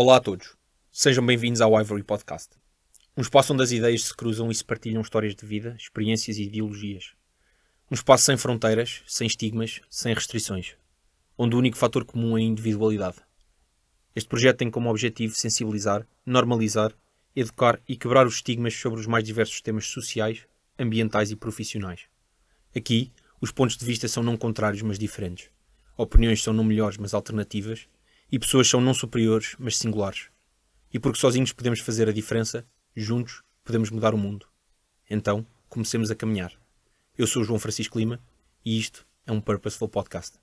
Olá a todos, sejam bem-vindos ao Ivory Podcast, um espaço onde as ideias se cruzam e se partilham histórias de vida, experiências e ideologias. Um espaço sem fronteiras, sem estigmas, sem restrições, onde o único fator comum é a individualidade. Este projeto tem como objetivo sensibilizar, normalizar, educar e quebrar os estigmas sobre os mais diversos temas sociais, ambientais e profissionais. Aqui, os pontos de vista são não contrários, mas diferentes. Opiniões são não melhores, mas alternativas. E pessoas são não superiores, mas singulares. E porque sozinhos podemos fazer a diferença, juntos podemos mudar o mundo. Então, comecemos a caminhar. Eu sou João Francisco Lima e isto é um Purposeful Podcast.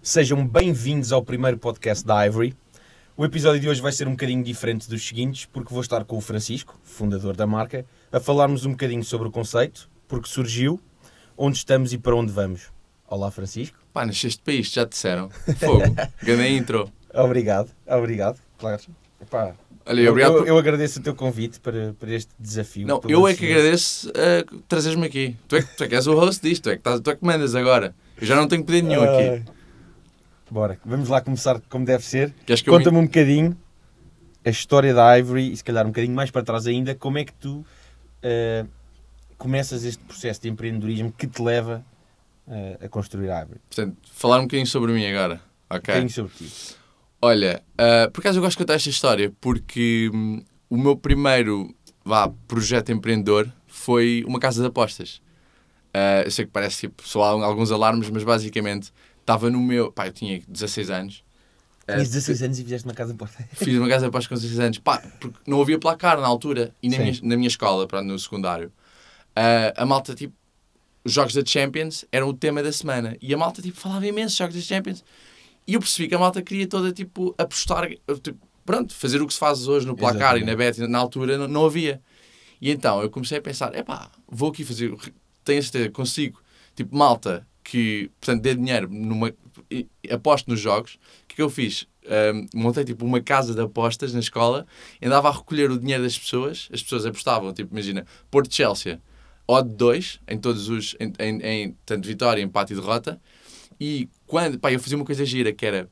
Sejam bem-vindos ao primeiro podcast da Ivory. O episódio de hoje vai ser um bocadinho diferente dos seguintes, porque vou estar com o Francisco, fundador da marca, a falarmos um bocadinho sobre o conceito, porque surgiu, onde estamos e para onde vamos. Olá, Francisco. Pá, nasceste para isto, já te disseram. Fogo. Grande intro. Obrigado, obrigado, claro. Epá, Olha, eu, eu- eu agradeço o teu convite para, para este desafio. Não, eu é que agradeço uh, trazeres-me aqui. Tu é, que, tu é que és o host disto, tu é que, estás, tu é que mandas agora. Eu já não tenho poder nenhum aqui. Ai. Bora, vamos lá começar como deve ser. Eu me- Conta-me um bocadinho a história da Ivory e se calhar um bocadinho mais para trás ainda, como é que tu eh, começas este processo de empreendedorismo que te leva a construir a Ivory? Portanto, falar um bocadinho sobre mim agora. Um Ok? bocadinho sobre ti. Olha, uh, por acaso eu gosto de contar esta história porque hum, o meu primeiro vá, projeto empreendedor foi uma casa de apostas. Uh, eu sei que parece tipo, só há alguns alarmes, mas basicamente estava no meu. Pá, eu tinha 16 anos. Uh, Tinhas 16 anos e fizeste uma casa de porta. Fiz uma casa de apostas com 16 anos. Pá, porque não havia placar na altura. E na, Sim. minha, na minha escola, pronto, no secundário, ah, a malta, tipo, os jogos da Champions eram o tema da semana. E a malta, tipo, falava imenso jogos da Champions. E eu percebi que a malta queria toda, tipo, apostar, tipo, pronto, fazer o que se faz hoje no placar e na bet. Na altura não, não havia. E então eu comecei a pensar, epá, vou aqui fazer, tenho certeza, consigo, tipo, malta que, portanto, dê dinheiro numa, aposto nos jogos. O que é que eu fiz? Ahm, montei, tipo, uma casa de apostas na escola, andava a recolher o dinheiro das pessoas, as pessoas apostavam, tipo, imagina, Porto Chelsea, odd 2, em todos os, em, em, em tanto vitória, empate e derrota, e quando, pá, eu fazia uma coisa gira, que era,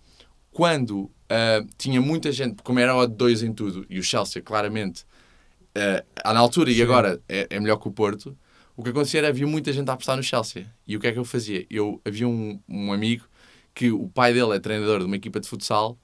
quando ah, tinha muita gente, como era odd 2 em tudo, e o Chelsea, claramente, há na altura e agora é, é melhor que o Porto, o que acontecia era havia muita gente a apostar no Chelsea. E o que é que eu fazia? Eu havia um, um amigo que o pai dele é treinador de uma equipa de futsal.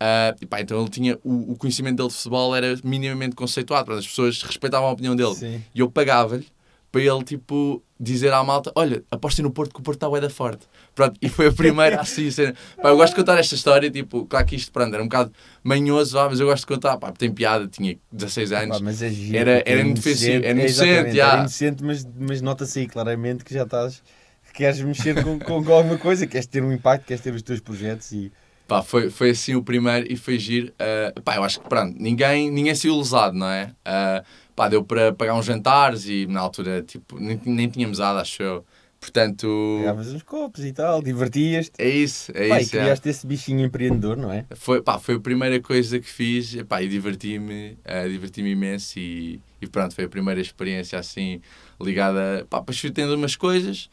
ah, e pá, então ele tinha o, o conhecimento dele de futebol era minimamente conceituado, as pessoas respeitavam a opinião dele. Sim. E eu pagava-lhe para ele, tipo, dizer à malta: Olha, apostem no Porto que o Porto está da forte. Pronto, e foi a primeira assim. Cena. Pá, eu gosto de contar esta história, tipo, claro que isto, pronto, era um bocado manhoso, mas eu gosto de contar, pá, tem piada, tinha 16 anos. Pá, mas é giro, Era- era é indefensivo, era é inocente. Era inocente, mas, mas nota-se aí claramente que já estás. que queres mexer com, com alguma coisa, queres ter um impacto, queres ter os teus projetos e. Pá, foi, foi assim o primeiro e foi giro. Ah, pá, eu acho que pronto, ninguém, ninguém saiu lesado, não é? Ah, pá, deu para pagar uns jantares e na altura, tipo, nem, nem tínhamos nada, acho eu. Portanto, Pegavas uns copos e tal, divertias-te. é isso, é Pá, e isso. é. criaste esse bichinho empreendedor, não é? Foi, pá, foi a primeira coisa que fiz pá, e diverti-me, ah, diverti-me imenso e, e pronto, foi a primeira experiência assim ligada, pá, depois fui tendo umas coisas,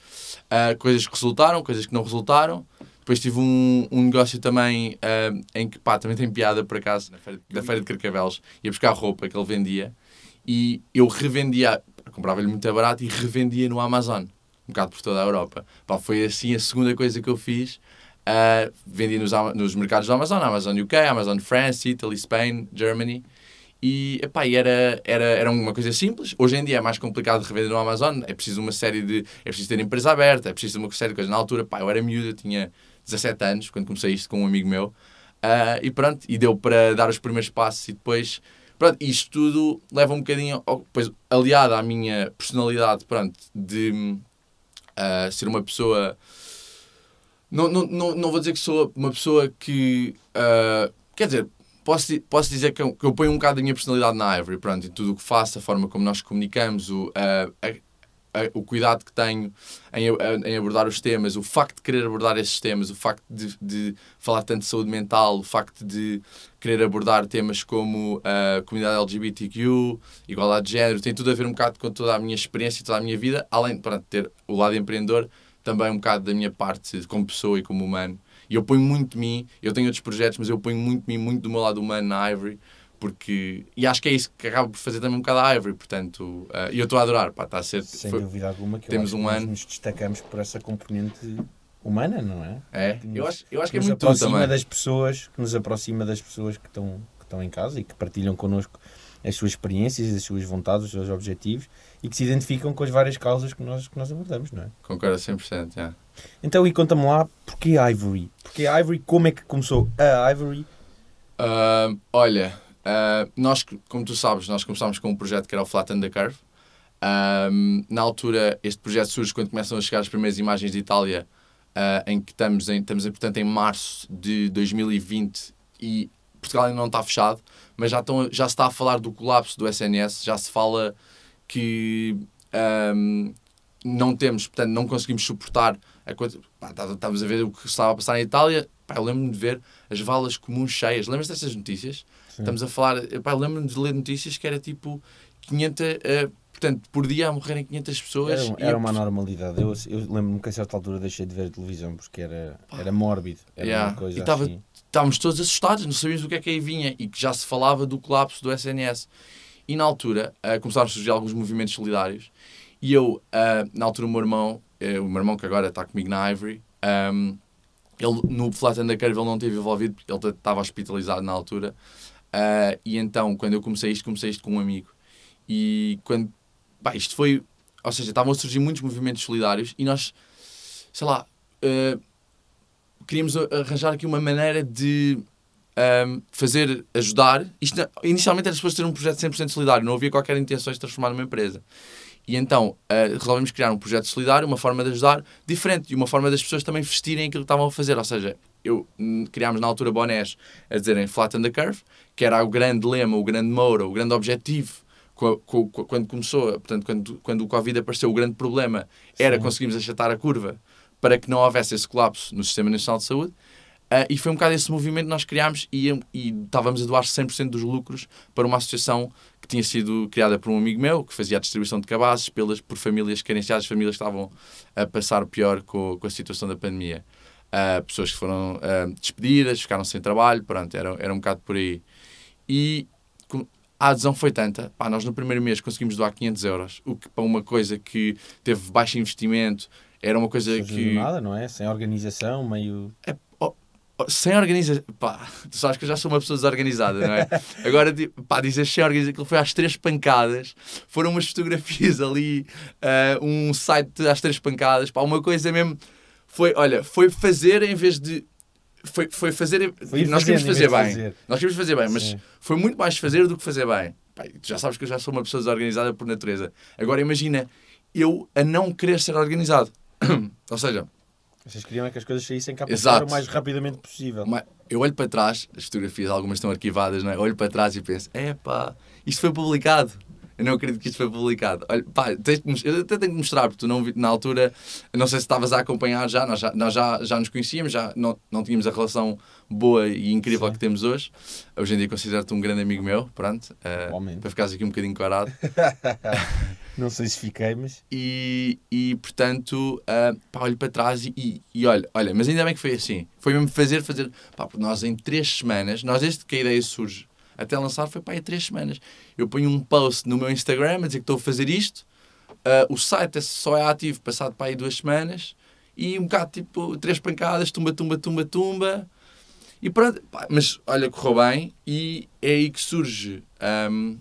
ah, coisas que resultaram, coisas que não resultaram. Depois tive um, um negócio também ah, em que, pá, também tem piada por acaso, na feira, da Feira de Carcavelos, ia buscar roupa que ele vendia e eu revendia, comprava-lhe muito barato e revendia no Amazon, um bocado por toda a Europa. Pá, foi assim a segunda coisa que eu fiz. Uh, vendi nos, nos mercados da Amazon, Amazon UK, Amazon France, Italy, Spain, Germany. E, epá, era, era, era uma coisa simples. Hoje em dia é mais complicado de revender no Amazon. É preciso uma série de. É preciso ter empresa aberta, é preciso uma série de coisas. Na altura, pá, eu era miúdo, eu tinha 17 anos quando comecei isto com um amigo meu. Ah, e pronto, e deu para dar os primeiros passos e depois. Pronto, isto tudo leva um bocadinho. Ao, depois, aliado à minha personalidade, pronto, de ah, ser uma pessoa. Não, não, não, não vou dizer que sou uma pessoa que. ah, quer dizer, posso, posso dizer que eu, que eu ponho um bocado da minha personalidade na Ivory, pronto, em tudo o que faço, a forma como nós comunicamos, o, ah, a- a- o cuidado que tenho em, a- em abordar os temas, o facto de querer abordar esses temas, o facto de, de falar tanto de saúde mental, o facto de querer abordar temas como a comunidade LGBTQ, igualdade de género, tem tudo a ver um bocado com toda a minha experiência e toda a minha vida, além de ter o lado empreendedor, também um bocado da minha parte como pessoa e como humano. E eu ponho muito de mim, eu tenho outros projetos, mas eu ponho muito de mim, muito do meu lado humano na Ivory, porque. E acho que é isso que acaba por fazer também um bocado a Ivory, portanto. uh, E eu estou a adorar, pá, está a ser. Sem foi- dúvida alguma que temos um que ano. nos destacamos por essa componente humana, não é? é, eu acho, eu acho que é nos muito tudo aproxima também. das pessoas, que nos aproxima das pessoas que estão, que estão em casa e que partilham connosco as suas experiências, as suas vontades, os seus objetivos e que se identificam com as várias causas que nós, que nós abordamos, não é? Concordo 100%. Yeah. Então, e conta-me lá, porquê Ivory? Porquê Ivory? Como é que começou a Ivory? Ah, olha, ah, nós, como tu sabes, nós começámos com um projeto que era o Flat and the Curve. Ah, na altura, este projeto surge quando começam a chegar as primeiras imagens de Itália, ah, em que estamos, em, estamos portanto, em março de 2020 e Portugal ainda não está fechado, mas já, estão, já se está a falar do colapso do SNS, já se fala que ahm, não temos, portanto, não conseguimos suportar a coisa. Tá- Estávamos a ver o que estava a passar em Itália. Pá, eu lembro-me de ver as valas comuns cheias. Lembras dessas notícias? Sim. Estamos a falar. Pá, eu lembro-me de ler notícias que era tipo 500. eh, portanto, por dia a morrerem 500 pessoas. Era, era uma normalidade. Eu, eu lembro-me que a certa altura deixei de ver a televisão porque era, era mórbido. Era Yeah. uma coisa E tava- assim. estávamos todos assustados, não sabíamos o que é que aí vinha e que já se falava do colapso do SNS. E na altura eh, começaram a surgir alguns movimentos solidários e eu, eh, na altura, o meu irmão, eh, o meu irmão que agora está comigo na Ivory, ehm, ele no Flat and the Curve ele não esteve envolvido porque ele estava hospitalizado na altura. Eh, e então, quando eu comecei isto, comecei isto com um amigo. E quando. Isto foi. Ou seja, estavam a surgir muitos movimentos solidários e nós, sei lá, eh, queríamos arranjar aqui uma maneira de ahm, fazer, ajudar. Isto, inicialmente era suposto ter um projeto 100% solidário, não havia qualquer intenção de transformar numa empresa. E então ah, resolvemos criar um projeto solidário, uma forma de ajudar diferente e uma forma das pessoas também vestirem aquilo que estavam a fazer. Ou seja, eu, hum, criámos na altura bonés a dizerem Flat on the Curve, que era o grande lema, o grande moura, o grande objetivo. co- co- co- Quando começou, portanto, quando, quando o Covid apareceu, o grande problema era Sim. conseguirmos achatar a curva para que não houvesse esse colapso no Sistema Nacional de Saúde. Ah, e foi um bocado esse movimento que nós criámos e, e estávamos a doar 100% dos lucros para uma associação tinha sido criada por um amigo meu, que fazia a distribuição de cabazes pelas, por famílias carenciadas, famílias que estavam a passar pior com, com a situação da pandemia. Ah, pessoas que foram ah, despedidas, ficaram sem trabalho, pronto, era, era um bocado por aí. E com- a adesão foi tanta, pá, nós no primeiro mês conseguimos doar 500 euros, o que para uma coisa que teve baixo investimento, era uma coisa Surgiu que... nada, não é? Sem organização, meio. Oh, sem organização, pá, tu sabes que eu já sou uma pessoa desorganizada, não é? Agora, tipo, pá, dizer sem organização, aquilo foi às três pancadas, foram umas fotografias ali, ah, um site às três pancadas, pá, uma coisa mesmo, foi, olha, foi fazer em vez de, foi, foi fazer, Foi nós queríamos fazer bem, fazer. nós queríamos fazer bem, mas Sim. foi muito mais fazer do que fazer bem. Pá, tu já sabes que eu já sou uma pessoa desorganizada por natureza. Agora imagina, eu a não querer ser organizado. Ou seja, Vocês queriam é que as coisas saíssem cá para o mais rapidamente possível. Mas eu olho para trás, as fotografias, algumas estão arquivadas, não é? Olho para trás e penso, é pá, isto foi publicado. Eu não acredito que isto foi publicado. Olha, pá, eu até tenho que mostrar, porque tu não vi, na altura, não sei se estavas a acompanhar já, nós já, nós já, já nos conhecíamos, já não, não tínhamos a relação boa e incrível Sim. que temos hoje. Hoje em dia considero-te um grande amigo meu, pronto, Igualmente. para ficares aqui um bocadinho corado. Não sei se fiquei, mas. E, e portanto, ah, pá, olho para trás e, e, e olha, olha, mas ainda bem que foi assim. Foi mesmo fazer, fazer. Pá, porque nós em três semanas, nós desde que a ideia surge até lançar, foi pá, em três semanas. Eu ponho um post no meu Instagram a dizer que estou a fazer isto. ah, o site é- só é ativo passado para aí duas semanas. E um bocado tipo, três pancadas, tumba, tumba, tumba, tumba. E pronto, pá, mas olha, correu bem. E é aí que surge. ahm,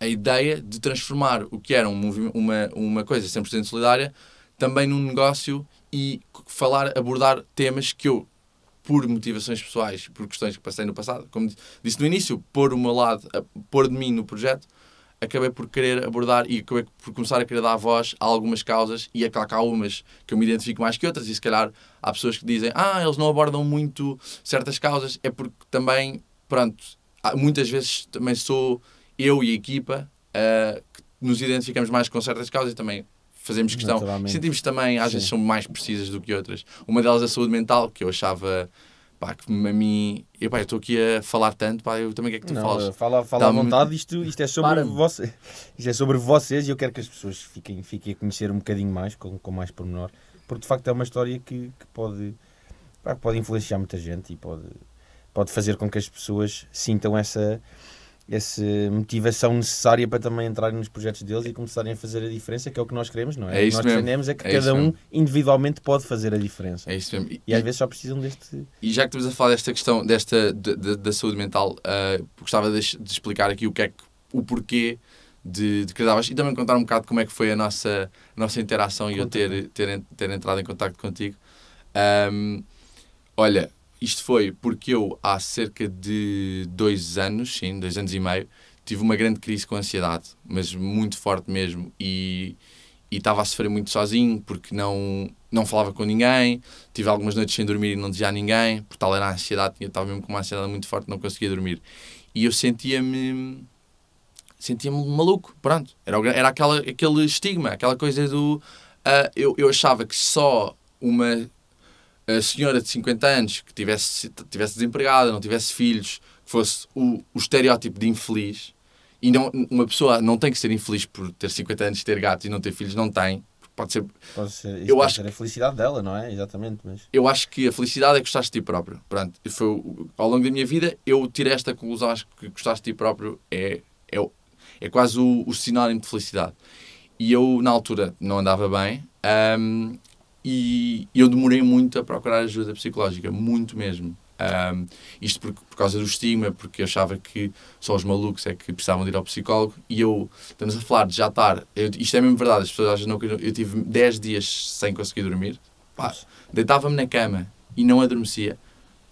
a ideia de transformar o que era um uma, uma coisa 100% solidária também num negócio e falar, abordar temas que eu, por motivações pessoais, por questões que passei no passado, como di- disse no início, pôr o meu lado, a- pôr de mim no projeto, acabei por querer abordar e acabei por começar a querer dar voz a algumas causas e é claro que há umas que eu me identifico mais que outras e se calhar há pessoas que dizem ah, eles não abordam muito certas causas, é porque também, pronto, muitas vezes também sou eu e a equipa que nos identificamos mais com certas causas e também fazemos questão. Sentimos também, às vezes Sim. são mais precisas do que outras. Uma delas é a saúde mental, que eu achava pá, que a mim, eu, pá, eu estou aqui a falar tanto, pá, eu também o que é que tu Não, falas? fala, fala à vontade, isto, isto é sobre você, isto é sobre vocês e eu quero que as pessoas fiquem, fiquem a conhecer um bocadinho mais, com, com mais pormenor, porque de facto é uma história que, que pode pá, pode influenciar muita gente e pode, pode fazer com que as pessoas sintam essa, essa motivação necessária para também entrarem nos projetos deles e começarem a fazer a diferença, que é o que nós queremos, não é? É o que isso nós defendemos é que É cada isso um mesmo. individualmente pode fazer a diferença. É isso mesmo. E, E às vezes só precisam deste. E já que estamos a falar desta questão desta, de- de- da saúde mental, ah, gostava de, de explicar aqui o que é que, o porquê de, de Casavas e também contar um bocado como é que foi a nossa, a nossa interação e eu Conta, ter, ter, ter entrado em contato contigo. Ahm, olha, isto foi porque eu há cerca de dois anos, sim, dois anos e meio, tive uma grande crise com ansiedade, mas muito forte mesmo e estava a sofrer muito sozinho porque não, não falava com ninguém, tive algumas noites sem dormir e não dizia a ninguém, por tal era a ansiedade, estava mesmo com uma ansiedade muito forte, não conseguia dormir. E eu sentia-me sentia-me maluco, pronto. Era, era aquela, aquele estigma, aquela coisa do... ah, eu, eu achava que só uma a senhora de 50 anos que tivesse, tivesse desempregada, não tivesse filhos, fosse o, o estereótipo de infeliz, e não, uma pessoa não tem que ser infeliz por ter 50 anos, ter gatos e não ter filhos, não tem. Pode ser Pode ser, Eu pode acho ser a felicidade dela, não é? Exatamente. Mas... eu acho que a felicidade é gostar de ti próprio. Pronto, foi, ao longo da minha vida, eu tirei esta conclusão. Acho que gostar de ti próprio é, é, é quase o, o sinónimo de felicidade. E eu, na altura, não andava bem ahm, e eu demorei muito a procurar ajuda psicológica, muito mesmo. Ahm, isto por, por causa do estigma, porque eu achava que só os malucos é que precisavam de ir ao psicólogo. E eu, estamos a falar de já estar, eu- isto é mesmo verdade, as pessoas acham não, que eu, tive 10 dias sem conseguir dormir. Deitava-me na cama e não adormecia.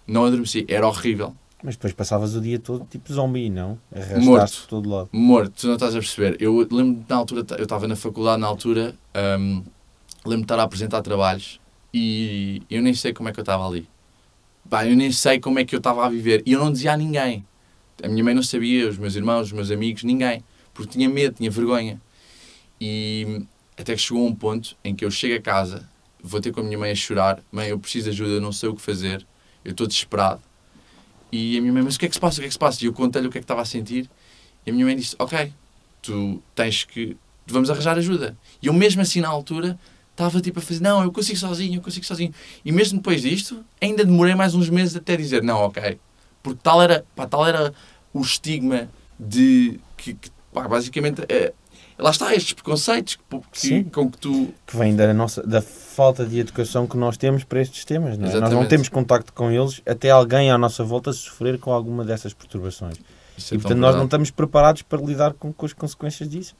Não adormecia, era horrível. mas depois passavas o dia todo tipo zombie, não? Morto. Todo lado. Morto, tu não estás a perceber. Eu lembro-me na altura, eu estava na faculdade na altura, hum, lembro-me de estar a apresentar trabalhos e eu nem sei como é que eu estava ali. Pá, eu nem sei como é que eu estava a viver. E eu não dizia a ninguém. A minha mãe não sabia, os meus irmãos, os meus amigos, ninguém. Porque tinha medo, tinha vergonha. E até que chegou um ponto em que eu chego a casa, vou ter com a minha mãe a chorar. Mãe, eu preciso de ajuda, eu não sei o que fazer. Eu estou desesperado. E a minha mãe, mas o que é que se passa? O que é que se passa? E eu contei-lhe o que é que estava a sentir. E a minha mãe disse, ok, tu tens que... Vamos arranjar ajuda. E eu mesmo assim, na altura, estava tipo a fazer, não, eu consigo sozinho, eu consigo sozinho. E mesmo depois disto, ainda demorei mais uns meses até dizer, não, ok. Porque tal era, pá, tal era o estigma de que, que, pá, basicamente, é, lá está, estes preconceitos que, que, com que tu... Que vem da, nossa, da falta de educação que nós temos para estes temas, não é? Nós não temos contacto com eles até alguém à nossa volta sofrer com alguma dessas perturbações. É e portanto nós não verdade. estamos preparados para lidar com, com as consequências disso.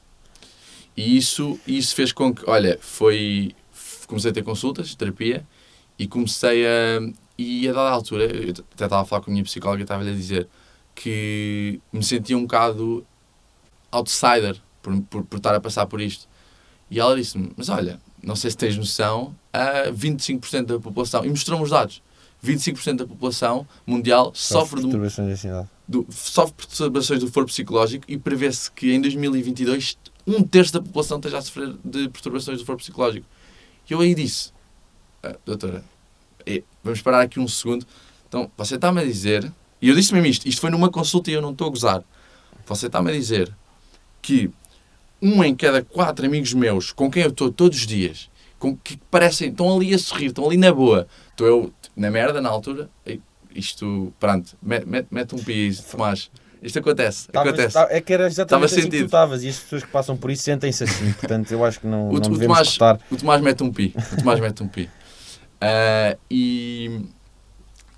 E isso, isso fez com que, olha, foi. Comecei a ter consultas, de terapia, e comecei a. E a dada altura, eu até estava a falar com a minha psicóloga e estava-lhe a dizer que me sentia um bocado outsider por, por, por estar a passar por isto. E ela disse-me: Mas olha, não sei se tens noção, a 25% da população, e mostrou-me os dados: 25% da população mundial sofre de um perturbações de do, sofre perturbações do foro psicológico e prevê-se que em 2022 um terço da população esteja a sofrer de perturbações do foro psicológico. E eu aí disse, "Ah, doutora, eh, vamos parar aqui um segundo. Então, você está-me a dizer, e eu disse mesmo isto, isto foi numa consulta e eu não estou a gozar. Você está-me a dizer que um em cada quatro amigos meus com quem eu estou todos os dias, com que parecem, estão ali a sorrir, estão ali na boa, estou eu na merda na altura, isto, pronto, mete, mete, mete um pi, Tomás. Isto acontece, Estavas- acontece. tá- é que era exatamente assim que tu sentido. estavas e as pessoas que passam por isso sentem-se assim. Portanto, eu acho que não, O- não o Tomás- cortar. O Tomás mete um pi. O Tomás mete um pi. Ah, e,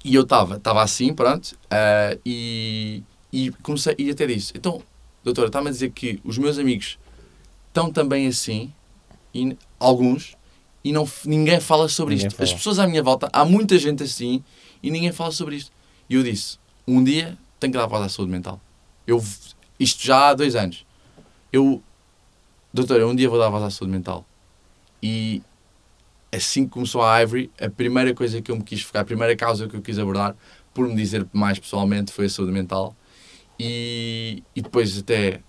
e eu estava estava assim, pronto, ah, e, e comecei, e até disse, então, doutora, está-me a dizer que os meus amigos estão também assim, e, alguns, e não, ninguém fala sobre Ninguém isto. fala. As pessoas à minha volta, há muita gente assim, e ninguém fala sobre isto. E eu disse, um dia tenho que dar voz à saúde mental. Eu, isto já há dois anos. Eu, doutora, um dia vou dar voz à saúde mental. E assim que começou a Ivory, a primeira coisa que eu me quis focar, a primeira causa que eu quis abordar, por me dizer mais pessoalmente, foi a saúde mental. E, e depois até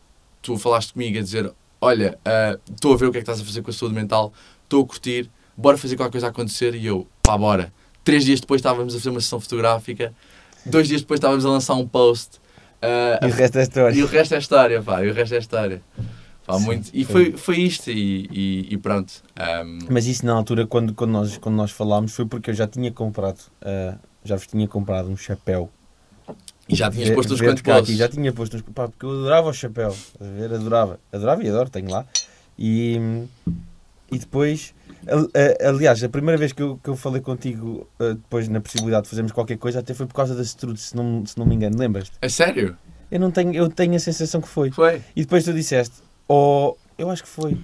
tu falaste comigo a dizer, olha, ah, estou a ver o que é que estás a fazer com a saúde mental, estou a curtir, bora fazer qualquer coisa acontecer. E eu, pá, bora. Três dias depois estávamos a fazer uma sessão fotográfica, dois dias depois estávamos a lançar um post. ah, E o resto é história. e o resto é história, pá, e o resto é história. Pá, Sim, muito. E foi- foi, isto, e, e, e pronto. Um, Mas isso na altura, quando, quando, nós, quando nós falámos, foi porque eu já tinha comprado, ah, já vos tinha comprado um chapéu. e já tinhas posto uns quantos posts. Já tinha posto uns. Pá, porque eu adorava o chapéu. a ver? Adorava. Adorava e adoro, tenho lá. E, e depois, aliás, a primeira vez que eu, que eu falei contigo, ah, depois na possibilidade de fazermos qualquer coisa, até foi por causa da Strude, se não, se não me engano. Lembras-te? É sério? Eu, não tenho, eu tenho a sensação que foi. Foi. E depois tu disseste, ou. eu acho que foi.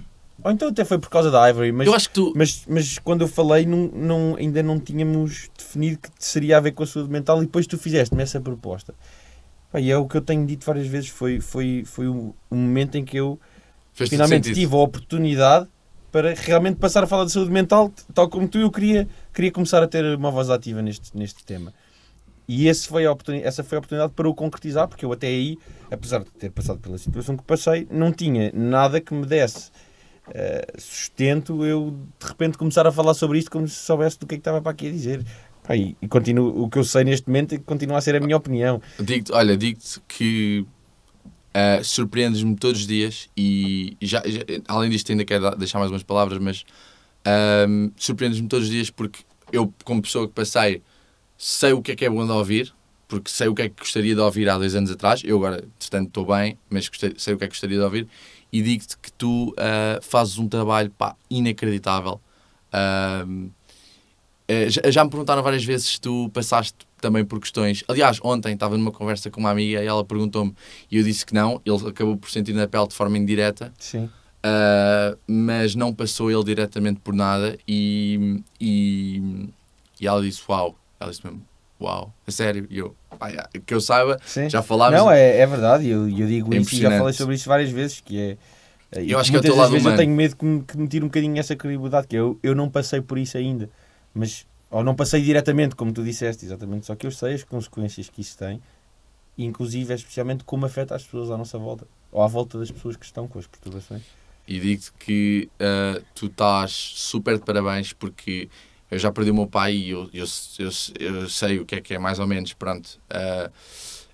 Ou então até foi por causa da Ivory, mas. eu acho que tu. Mas, mas quando eu falei, não, não, ainda não tínhamos definido que seria a ver com a saúde mental e depois tu fizeste-me essa proposta. E é o que eu tenho dito várias vezes, foi, foi, foi o, o momento em que eu Fez finalmente tive a oportunidade para realmente passar a falar de saúde mental, tal como tu, eu queria, queria começar a ter uma voz ativa neste, neste tema. E esse foi a essa foi a oportunidade para o concretizar, porque eu até aí, apesar de ter passado pela situação que passei, não tinha nada que me desse eh, sustento eu de repente começar a falar sobre isto como se soubesse do que é que estava para aqui a dizer. Pá, e e continuo, o que eu sei neste momento é continua a ser a minha opinião. Digo-te, olha, digo-te que ah, surpreendes-me todos os dias e já, já- além disto ainda quero deixar mais umas palavras, mas ahm, surpreendes-me todos os dias porque eu, como pessoa que passei, sei o que é que é bom de ouvir, porque sei o que é que gostaria de ouvir há dois anos atrás. Eu agora, portanto, estou bem, mas gostei- sei o que é que gostaria de ouvir. E digo-te que tu ah, fazes um trabalho pá, inacreditável. Eh, já, já me perguntaram várias vezes se tu passaste também por questões. Aliás, ontem estava numa conversa com uma amiga e ela perguntou-me e eu disse que não. Ele acabou por sentir na pele de forma indireta, Sim. ah, mas não passou ele diretamente por nada. E, e, e ela disse: Uau, ela disse mesmo: Uau, a sério. E eu, "Pá, já, que eu saiba, Sim. já falámos. Não, é, é verdade, eu, eu digo É isso e já falei sobre isso várias vezes, que é... e Eu acho que é muitas lado vezes humano. eu tenho medo que me, que me tire um bocadinho essa credibilidade, que eu, eu não passei por isso ainda, mas... Ou não passei diretamente, como tu disseste, exatamente, só que eu sei as consequências que isso tem, inclusive, especialmente, como afeta as pessoas à nossa volta, ou à volta das pessoas que estão com as perturbações. e digo-te que ah, tu estás super de parabéns porque eu já perdi o meu pai e eu, eu, eu, eu sei o que é que é mais ou menos, pronto, ah,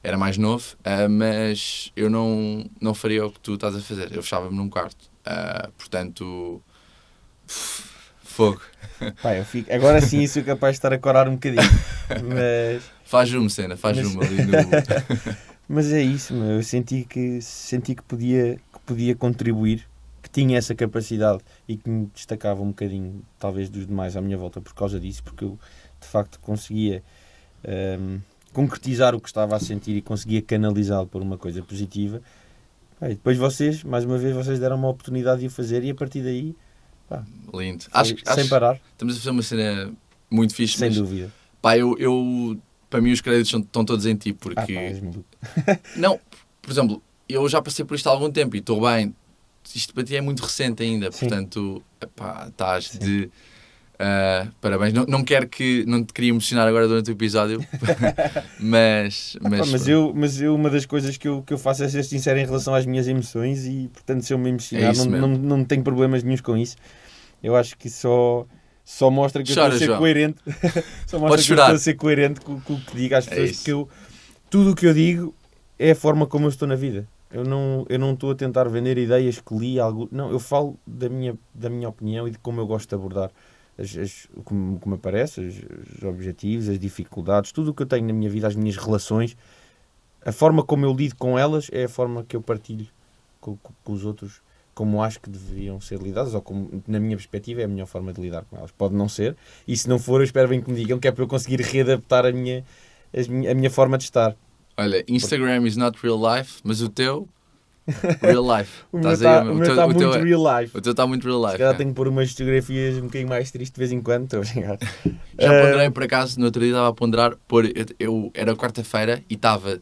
era mais novo, ah, mas eu não, não faria o que tu estás a fazer, eu fechava-me num quarto, Ah, portanto, fogo, Pá, eu fico... Agora sim sou capaz de estar a corar um bocadinho, mas... faz uma cena, faz Mas- uma ali no... Mas é isso, meu. eu senti que senti que podia, que podia contribuir, que tinha essa capacidade e que me destacava um bocadinho, talvez, dos demais à minha volta por causa disso, porque eu de facto conseguia ehm, concretizar o que estava a sentir e conseguia canalizá-lo por uma coisa positiva. Pá, depois vocês, mais uma vez, vocês deram uma oportunidade de o fazer e a partir daí, lindo. foi Acho, que- sem acho, parar, estamos a fazer uma cena muito fixe, sem mas dúvida. pá, eu, eu, para mim os créditos estão todos em ti, Ah, porque... pá, és maluco. Não, por exemplo, eu já passei por isto há algum tempo e estou bem. Isto para ti é muito recente ainda, Sim. portanto, epá, estás de. Ah, parabéns. Não, não quero que. Não te queria emocionar agora durante o episódio, mas. Pá, Mas, mas, eu, mas eu, uma das coisas que eu, que eu faço é ser sincero em relação às minhas emoções e, portanto, se eu me emocionar, É não, não, não tenho problemas nenhums com isso. Eu acho que só, só mostra que eu Chora, estou a ser João. coerente. só mostra Podes que eu estou a ser coerente com, com o que digo às É pessoas, isso. porque eu, tudo o que eu digo é a forma como eu estou na vida. Eu não, eu não estou a tentar vender ideias que li, algo, não, eu falo da minha, da minha opinião e de como eu gosto de abordar as, as, o que me- o que me aparece, os, os objetivos, as dificuldades, tudo o que eu tenho na minha vida, as minhas relações, a forma como eu lido com elas é a forma que eu partilho com, com- com os outros, como acho que deveriam ser lidadas, ou como, na minha perspectiva, é a melhor forma de lidar com elas. Pode não ser, e se não for, eu espero bem que me digam que é para eu conseguir readaptar a minha, as minha- a minha forma de estar. Olha, Instagram is not real life, mas o teu. Real life. O meu está teu- tá o teu muito é- real life. O teu está muito real Se life. calhar é. tenho que pôr umas fotografias um bocadinho mais tristes de vez em quando, estou a brincar. Já Eh, ponderei por acaso, no outro dia estava a ponderar, pôr, eu, eu- era quarta-feira e estava,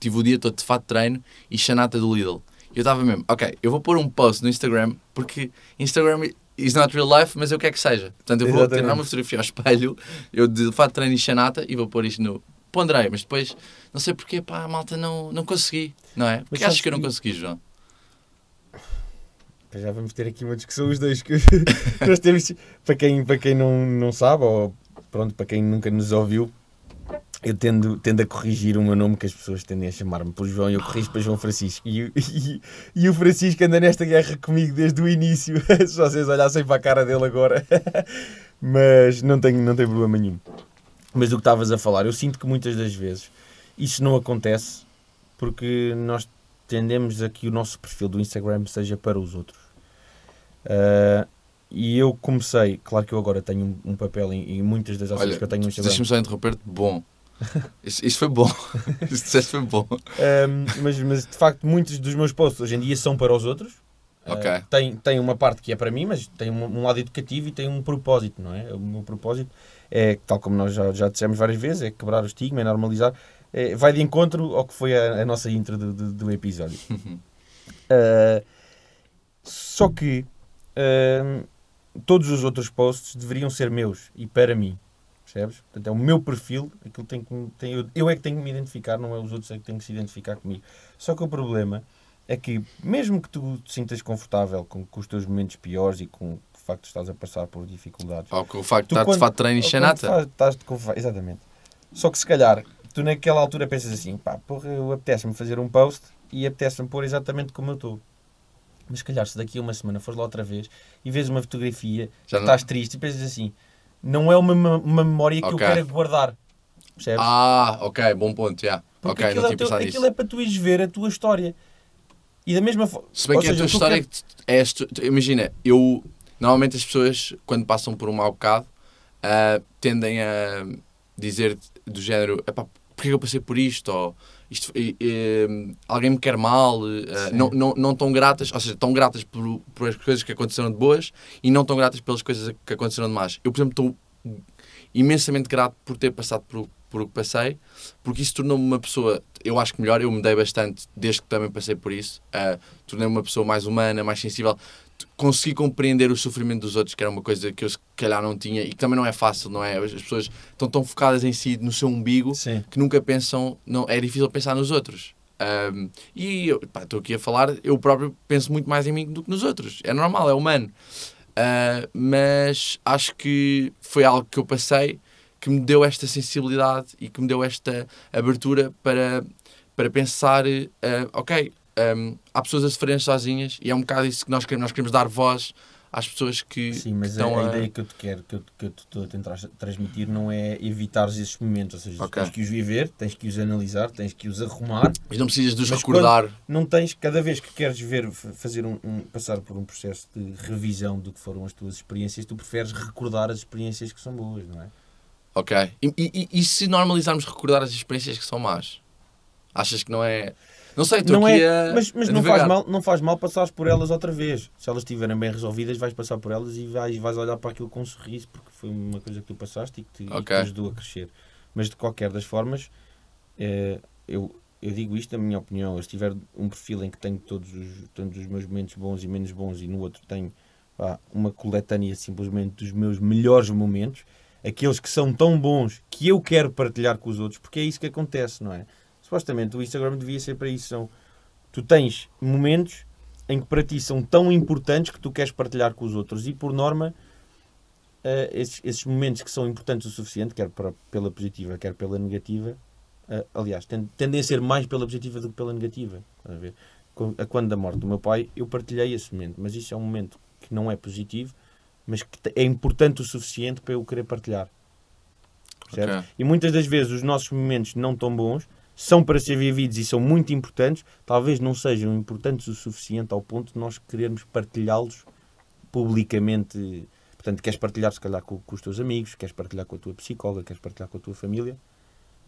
tive o dia todo de fato de treino e chanata do Lidl. Eu estava mesmo, ok, eu vou pôr um post no Instagram, porque Instagram is not real life, mas eu quero que seja. Portanto, eu vou tirar uma fotografia ao espelho, eu de fato treino e chanata e vou pôr isto no... Ponderei, mas depois, não sei porquê, pá, malta, não, não consegui, não é? Porque achas que eu não consegui, João? Já vamos ter aqui uma discussão os dois que nós temos, para quem, para quem não, não sabe, ou pronto, para quem nunca nos ouviu, eu tendo, tendo a corrigir o meu nome, que as pessoas tendem a chamar-me por João, e eu corrijo para João Francisco. E, e, e, o Francisco anda nesta guerra comigo desde o início. Se vocês olhassem para a cara dele agora. Mas não tem, não tem problema nenhum. Mas do que estavas a falar, eu sinto que muitas das vezes isso não acontece porque nós tendemos a que o nosso perfil do Instagram seja para os outros. Uh, e eu comecei, claro que eu agora tenho um, papel em, em, muitas das ações Olha, que eu tenho no Instagram. Deixa-me só interromper-te, bom. Isso, foi bom. Isso disseste foi bom. Um, mas, mas de facto, muitos dos meus posts hoje em dia são para os outros. Ok. Uh, tem, tem uma parte que é para mim, mas tem um, um, lado educativo e tem um propósito, não é? O meu propósito é, tal como nós já, já dissemos várias vezes, é quebrar o estigma, é normalizar. É, vai de encontro ao que foi a, a nossa intro do, do, do episódio. uh, só que uh, todos os outros posts deveriam ser meus e para mim. Percebes? Portanto, é o meu perfil, aquilo tem que, tem, eu, eu é que tenho que me identificar, não é os outros é que têm que se identificar comigo. Só que o problema é que, mesmo que tu te sintas confortável com, com os teus momentos piores e com facto estás a passar por dificuldades. Ou com o facto de estar de fato treino e. Estás de Exatamente. Só que se calhar, tu naquela altura pensas assim, pá, porra, eu apetece-me fazer um post e apetece-me pôr exatamente como eu estou. Mas se calhar, se daqui a uma semana fores lá outra vez e vês uma fotografia, Já estás não... triste e pensas assim, não é uma, uma memória que okay. eu quero guardar. Percebes? Ah, ok, bom ponto, já. Yeah. Ok, aquilo, não é teu, aquilo é para tu ires ver a tua história. E da mesma forma. Se bem que seja, a tua história quer... é. Tu, imagina, eu. Normalmente as pessoas, quando passam por um mau bocado, uh, tendem a dizer do género: porquê eu passei por isto? Ou isto, alguém me quer mal, uh, não, não, não tão gratas, ou seja, tão gratas por, por as coisas que aconteceram de boas e não tão gratas pelas coisas que aconteceram de más. Eu, por exemplo, estou imensamente grato por ter passado por, por o que passei, porque isso tornou-me uma pessoa, eu acho que melhor, eu mudei bastante desde que também passei por isso, uh, tornei-me uma pessoa mais humana, mais sensível, consegui compreender o sofrimento dos outros, que era uma coisa que eu se calhar não tinha e que também não é fácil, não é? As pessoas estão tão focadas em si, no seu umbigo, Sim. que nunca pensam, não, é difícil pensar nos outros. Um, e estou aqui a falar, eu próprio penso muito mais em mim do que nos outros, é normal, é humano. Uh, mas acho que foi algo que eu passei que me deu esta sensibilidade e que me deu esta abertura para, para pensar: uh, ok, um, há pessoas a sofrerem sozinhas e é um bocado isso que nós queremos, nós queremos dar voz às pessoas que Sim, mas estão a, a, ideia que eu te quero, que eu, que eu te estou a tentar transmitir não é evitar esses momentos, ou seja, okay. tens que os viver, tens que os analisar, tens que os arrumar. Mas não precisas de os recordar. Não tens, cada vez que queres ver, fazer um, um, passar por um processo de revisão do que foram as tuas experiências, tu preferes recordar as experiências que são boas, não é? Ok. E, e, e se normalizarmos recordar as experiências que são más? Achas que não é não sei, estou aqui é, a. Mas, mas não, faz mal, não faz mal passares por elas outra vez. Se elas estiverem bem resolvidas, vais passar por elas e vais, vais olhar para aquilo com um sorriso, porque foi uma coisa que tu passaste e que te, okay. te ajudou a crescer. Mas de qualquer das formas, é, eu, eu digo isto, a minha opinião. Se tiver um perfil em que tenho todos os, todos os meus momentos bons e menos bons, e no outro tenho pá, uma coletânea simplesmente dos meus melhores momentos, aqueles que são tão bons que eu quero partilhar com os outros, porque é isso que acontece, não é? Supostamente o Instagram devia ser para isso. São, tu tens momentos em que para ti são tão importantes que tu queres partilhar com os outros e por norma uh, esses, esses, momentos que são importantes o suficiente, quer para, pela positiva, quer pela negativa, uh, aliás, tendem a ser mais pela positiva do que pela negativa. A, ver? a quando da morte do meu pai, eu partilhei esse momento, mas isso é um momento que não é positivo, mas que é importante o suficiente para eu querer partilhar. Okay. E muitas das vezes os nossos momentos não tão bons são para ser vividos e são muito importantes, talvez não sejam importantes o suficiente ao ponto de nós querermos partilhá-los publicamente. Portanto, queres partilhar se calhar com, com, os teus amigos, queres partilhar com a tua psicóloga, queres partilhar com a tua família,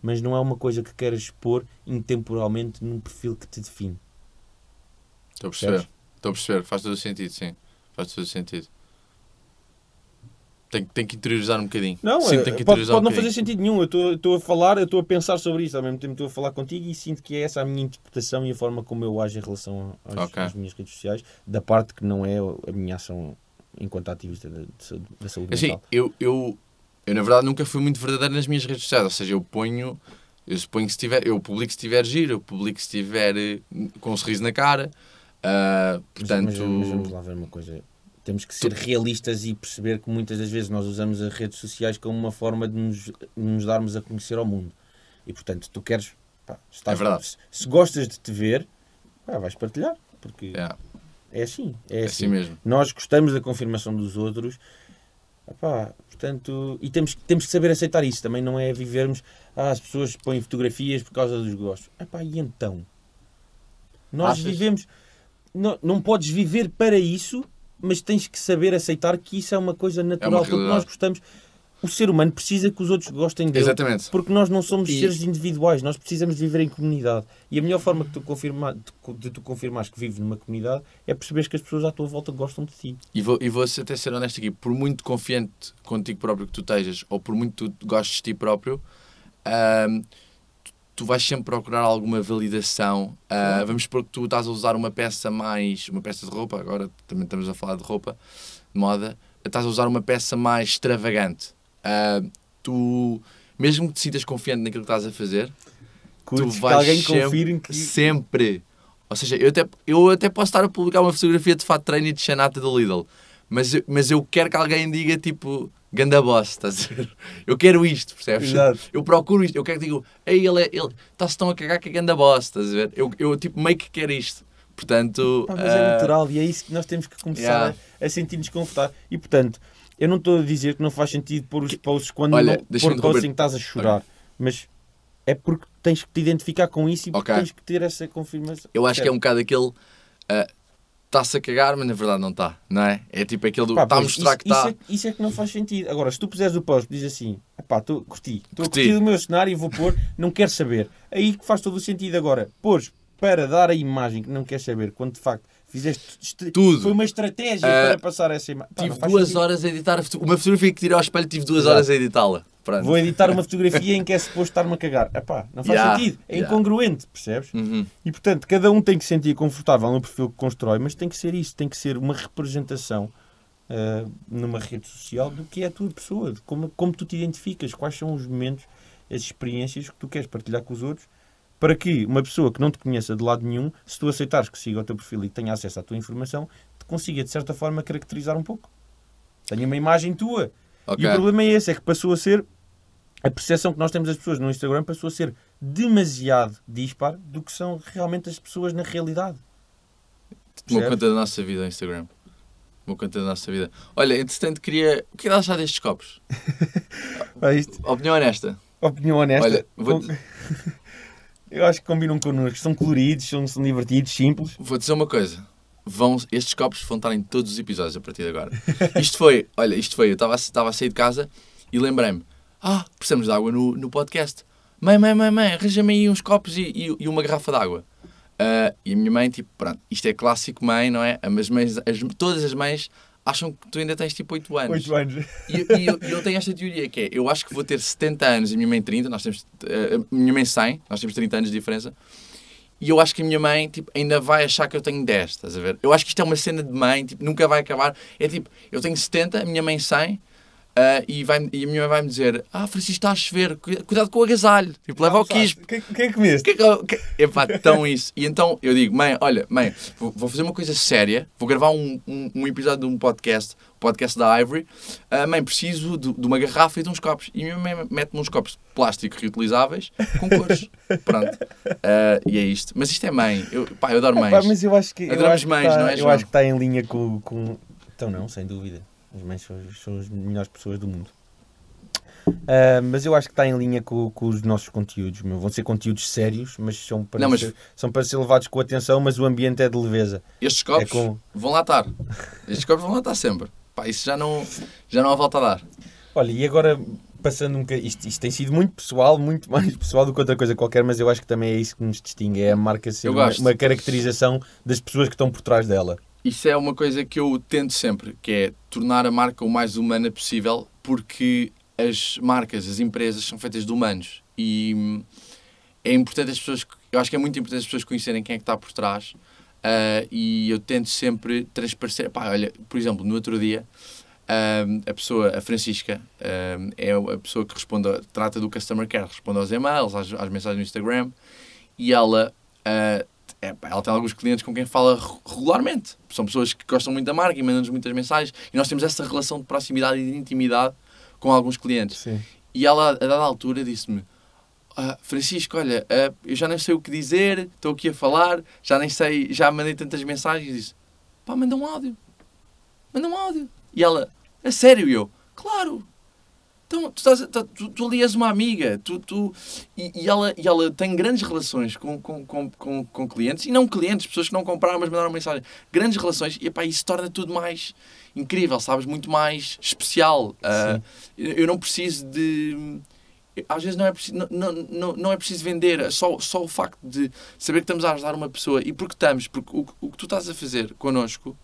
mas não é uma coisa que queres expor intemporalmente num perfil que te define. Estou a perceber. Estou a perceber. Faz todo o sentido, sim. Faz todo o sentido. Tem, tem que interiorizar um bocadinho. Não, Sim, tem que pode, pode um não fazer sentido nenhum. Eu estou a falar, eu estou a pensar sobre isso, ao mesmo tempo estou a falar contigo e sinto que é essa a minha interpretação e a forma como eu ajo em relação às, okay. às minhas redes sociais, da parte que não é a minha ação enquanto ativista da, da saúde assim, mental. Eu, eu, eu, na verdade, nunca fui muito verdadeiro nas minhas redes sociais, ou seja, eu ponho, eu suponho que se tiver, eu publico se tiver giro, eu publico se tiver eh, com um sorriso na cara, uh, portanto... Mas, mas, mas vamos lá ver uma coisa temos que ser realistas e perceber que muitas das vezes nós usamos as redes sociais como uma forma de nos, nos darmos a conhecer ao mundo. E portanto, tu queres. Pá, É verdade. Se, se gostas de te ver, pá, vais partilhar. Porque Yeah, é assim. É é assim. assim mesmo. Nós gostamos da confirmação dos outros. Epá, portanto, e temos, temos que saber aceitar isso. Também não é vivermos. Ah, as pessoas põem fotografias por causa dos gostos. Epá, e então? Nós Achas? vivemos. Não, não podes viver para isso, mas tens que saber aceitar que isso é uma coisa natural. porque nós gostamos. O ser humano precisa que os outros gostem dele. Exatamente. Porque nós não somos E- seres individuais, nós precisamos de viver em comunidade. E a melhor forma de tu, confirmar, de, tu confirmares que vives numa comunidade é perceberes que as pessoas à tua volta gostam de ti. E vou, e vou até ser honesto aqui, por muito confiante contigo próprio que tu estejas, ou por muito tu gostes de ti próprio, tu, tu vais sempre procurar alguma validação. Ah, vamos supor que tu estás a usar uma peça mais. uma peça de roupa, agora também estamos a falar de roupa, de moda, estás a usar uma peça mais extravagante. Ah, tu, mesmo que te sintas confiante naquilo que estás a fazer, Curtes que vais alguém sempre- confirme que. Sempre. Ou seja, eu até, eu até posso estar a publicar uma fotografia de fato treino e de chanata do Lidl, mas, mas eu quero que alguém diga tipo, ganda boss, estás a ver? Eu quero isto, percebes? Exato. Eu procuro isto, eu quero que digam, ei, ele é- ele está-se tão a cagar que é ganda boss, estás a ver? Eu, eu tipo meio que quero isto. Portanto, mas é ah, natural e é isso que nós temos que começar Yeah. a, a sentir-nos confortáveis. E portanto, eu não estou a dizer que não faz sentido pôr os posts quando Olha, não pôr posts em que estás a chorar. Mas é porque tens que te identificar com isso e porque Ok. tens que ter essa confirmação. eu acho que é um bocado aquele. ah, Está-se a cagar, mas na verdade não está, não é? É tipo aquele do. Pá, Está a mostrar isso, que está. Isso é, isso é que não faz sentido. Agora, se tu puseres o post e dizes assim, pá, tô, curti, estou a Curti. curtir do meu cenário e vou pôr, não quero saber. Aí que faz todo o sentido. Agora, pôs para dar a imagem que não queres saber, quando de facto fizeste est- Tudo. Foi uma estratégia Ah, para passar essa imagem. Tive duas sentido. horas a editar uma fotografia que tirei ao espelho, tive duas Exato. horas a editá-la. Pronto. Vou editar uma fotografia em que é suposto estar-me a cagar. Epá, não faz Yeah, sentido. É yeah. incongruente, percebes? Uhum. E portanto, cada um tem que se sentir confortável no perfil que constrói, mas tem que ser isso, tem que ser uma representação ah, numa rede social do que é a tua pessoa, de como, como tu te identificas, quais são os momentos, as experiências que tu queres partilhar com os outros, para que uma pessoa que não te conheça de lado nenhum, se tu aceitares que siga o teu perfil e tenha acesso à tua informação, te consiga de certa forma caracterizar um pouco. Tenha uma imagem tua. Ok. E o problema é esse, é que passou a ser a percepção que nós temos das pessoas no Instagram passou a ser demasiado dispar do que são realmente as pessoas na realidade. Percebes? conta da nossa vida o Instagram. Tomou conta da nossa vida. Olha, entretanto, queria. O que é que achar destes copos? Opinião honesta. opinião honesta. Olha, vou- Eu acho que combinam connosco. São coloridos, são, são divertidos, simples. Vou dizer uma coisa. Vão, estes copos vão estar em todos os episódios a partir de agora. Isto foi, olha, isto foi, eu estava a sair de casa e lembrei-me, ah, precisamos de água no, no podcast. Mãe, mãe, mãe, mãe, arranja-me aí uns copos e, e, e uma garrafa de água. Ah, e a minha mãe, tipo, pronto, isto é clássico mãe, não é? As mães, as- todas as mães acham que tu ainda tens tipo 8 anos. Oito anos. E, e eu, eu tenho esta teoria que é, eu acho que vou ter 70 anos e a minha mãe 30, nós temos, a minha mãe 100, nós temos 30 anos de diferença, e eu acho que a minha mãe tipo, ainda vai achar que eu tenho 10, estás a ver? Eu acho que isto é uma cena de mãe, tipo, nunca vai acabar. É tipo, eu tenho 70, a minha mãe 100, ah, e, vai, e a minha mãe vai-me dizer, ah, Francisco, está a chover, cu- cuidado com o agasalho, tipo, leva ao quispo. O que, que é que comeste? Que, que, que, epá, tão isso. E então eu digo, mãe, olha, mãe, vou, fazer uma coisa séria, vou gravar um, um, um episódio de um podcast, o podcast da Ivory. Ah, mãe, preciso de, de uma garrafa e de uns copos. E a minha mãe mete-me uns copos de plástico reutilizáveis com cores. Pronto. Ah, e é isto. Mas isto é mãe. Eu, pá, eu adoro mães. Mas eu acho que, Adoramos mães, está, não é, eu João? acho que está em linha com, com. Então, não, sem dúvida. As mães são, são as melhores pessoas do mundo. Ah, mas eu acho que está em linha com, com os nossos conteúdos. meu. Vão ser conteúdos sérios, mas são para, Não, mas- Ser, são para ser levados com atenção, mas o ambiente é de leveza. Estes copos É com- vão lá estar. Estes copos vão lá estar sempre. Pá, isso já não, já não há volta a dar. Olha, e agora passando um bocadinho. Isto, isto tem sido muito pessoal, muito mais pessoal do que outra coisa qualquer, mas eu acho que também é isso que nos distingue: é a marca ser uma, uma caracterização das pessoas que estão por trás dela. Isso é uma coisa que eu tento sempre, que é tornar a marca o mais humana possível, porque as marcas, as empresas são feitas de humanos. E hum, é importante as pessoas, eu acho que é muito importante as pessoas conhecerem quem é que está por trás ah, e eu tento sempre transparecer, pá, olha, por exemplo, no outro dia hum, a pessoa, a Francisca, hum, é a pessoa que responde, trata do customer care, responde aos e-mails, às, às mensagens no Instagram e ela ah, é, pá, ela tem alguns clientes com quem fala re- regularmente. São pessoas que gostam muito da marca e mandam-nos muitas mensagens. E nós temos essa relação de proximidade e de intimidade com alguns clientes. Sim. E ela, a dada altura, disse-me: ah, Francisco, olha, ah, eu já nem sei o que dizer, estou aqui a falar, já nem sei, já mandei tantas mensagens. Disse, pá, manda um áudio. Manda um áudio. E ela, a sério? E eu, claro. Então, tu, estás, tu, tu, tu ali és uma amiga. Tu, tu, e, e ela, e ela tem grandes relações com, com, com, com, com clientes, e não clientes, pessoas que não compraram, mas mandaram mensagem. Grandes relações, e epá, isso torna tudo mais incrível, sabes? Muito mais especial. Uh, eu não preciso de às vezes não é preciso, não, não, não é preciso vender, só, só o facto de saber que estamos a ajudar uma pessoa e porque estamos, porque o, o que tu estás a fazer connosco,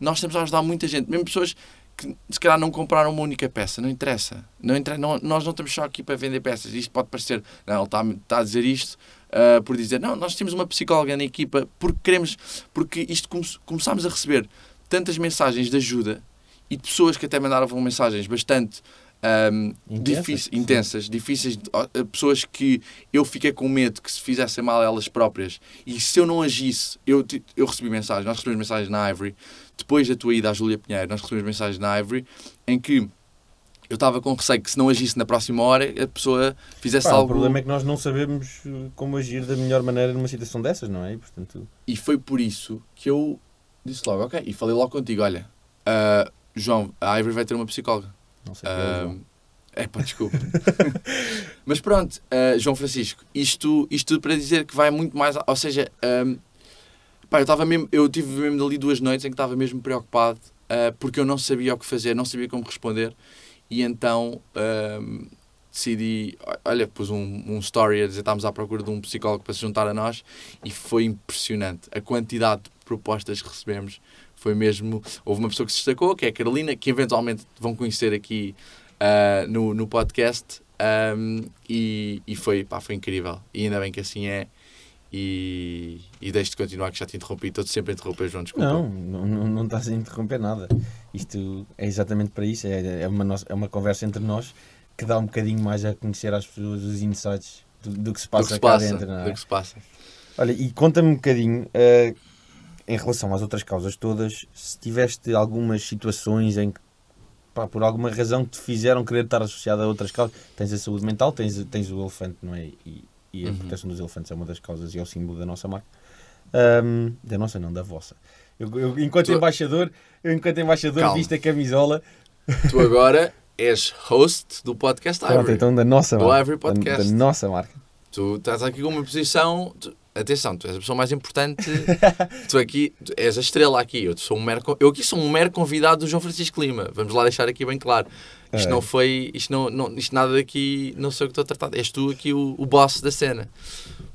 nós estamos a ajudar muita gente, mesmo pessoas que se calhar não compraram uma única peça, não interessa. Não interessa não, nós não estamos só aqui para vender peças. Isto pode parecer, não, ele está, está a dizer isto uh, por dizer, não, nós temos uma psicóloga na equipa porque queremos, porque isto come, começámos a receber tantas mensagens de ajuda e de pessoas que até mandaram mensagens bastante um, intensas, difícil, intensas, difíceis, pessoas que eu fiquei com medo que se fizessem mal a elas próprias e se eu não agisse, eu, eu recebi mensagens, nós recebemos mensagens na Ivory, depois da tua ida à Júlia Pinheiro, nós recebemos mensagens na Ivory em que eu estava com receio que se não agisse na próxima hora a pessoa fizesse Pá, algo. O problema é que nós não sabemos uh, como agir da melhor maneira numa situação dessas, não é? E, portanto... e foi por isso que eu disse logo, ok, e falei logo contigo: olha, uh, João, a Ivory vai ter uma psicóloga. Não sei uh, é pá, desculpa. Mas pronto, uh, João Francisco, isto, isto tudo para dizer que vai muito mais. Ou seja, um, pá, eu, estava mesmo, eu tive mesmo ali duas noites em que estava mesmo preocupado uh, porque eu não sabia o que fazer, não sabia como responder. E então um, decidi. Olha, pus um, um story a dizer estávamos à procura de um psicólogo para se juntar a nós e foi impressionante a quantidade de propostas que recebemos. Foi mesmo. Houve uma pessoa que se destacou, que é a Carolina, que eventualmente vão conhecer aqui uh, no, no podcast um, e, e foi, pá, foi incrível. E ainda bem que assim é. E, e deixo-te continuar, que já te interrompi. Estou sempre a interromper, João, desculpa. Não, não, não, estás a interromper nada. Isto é exatamente para isso. É, é, uma, é uma conversa entre nós que dá um bocadinho mais a conhecer às pessoas os insights do, do que se passa que se cá passa, dentro. Não é? Do que se passa. Olha, e conta-me um bocadinho, uh, em relação às outras causas todas, se tiveste algumas situações em que pá, por alguma razão te fizeram querer estar associado a outras causas. Tens a saúde mental, tens, tens o elefante, não é? E, e a uhum. proteção dos elefantes é uma das causas e é o símbolo da nossa marca. Um, da nossa, não, da vossa. Eu, eu enquanto tu... embaixador, eu, enquanto embaixador, Calma. viste a camisola. Tu agora és host do podcast Ivory. Pronto, então da nossa do marca. Ivory Podcast. Da, da nossa marca. Tu estás aqui com uma posição. Tu, atenção, tu és a pessoa mais importante. tu aqui tu és a estrela aqui. Eu, sou um mero, eu aqui sou um mero convidado do João Francisco Lima. Vamos lá deixar aqui bem claro. Isto é. não foi. Isto, não, não, isto nada daqui. Não sei o que estou a tratar. És tu aqui o, o boss da cena.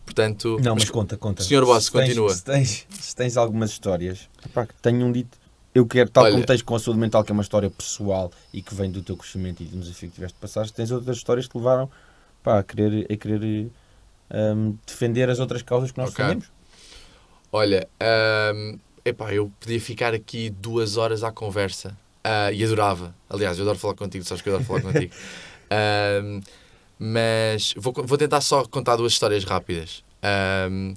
Portanto. Não, mas, mas conta, conta. Senhor boss, se continua. Tens, se, tens, se tens algumas histórias epá, que tenham dito. Eu quero, tal Olha, como tens com a saúde mental, que é uma história pessoal e que vem do teu crescimento e do desafio que tiveste de passar, tens outras histórias que te levaram pá, a querer, a querer um, defender as outras causas que nós okay. defendemos. Olha, um, epá, eu podia ficar aqui duas horas à conversa uh, e adorava. Aliás, eu adoro falar contigo, sabes que eu adoro falar contigo. Um, mas vou, vou tentar só contar duas histórias rápidas. Um,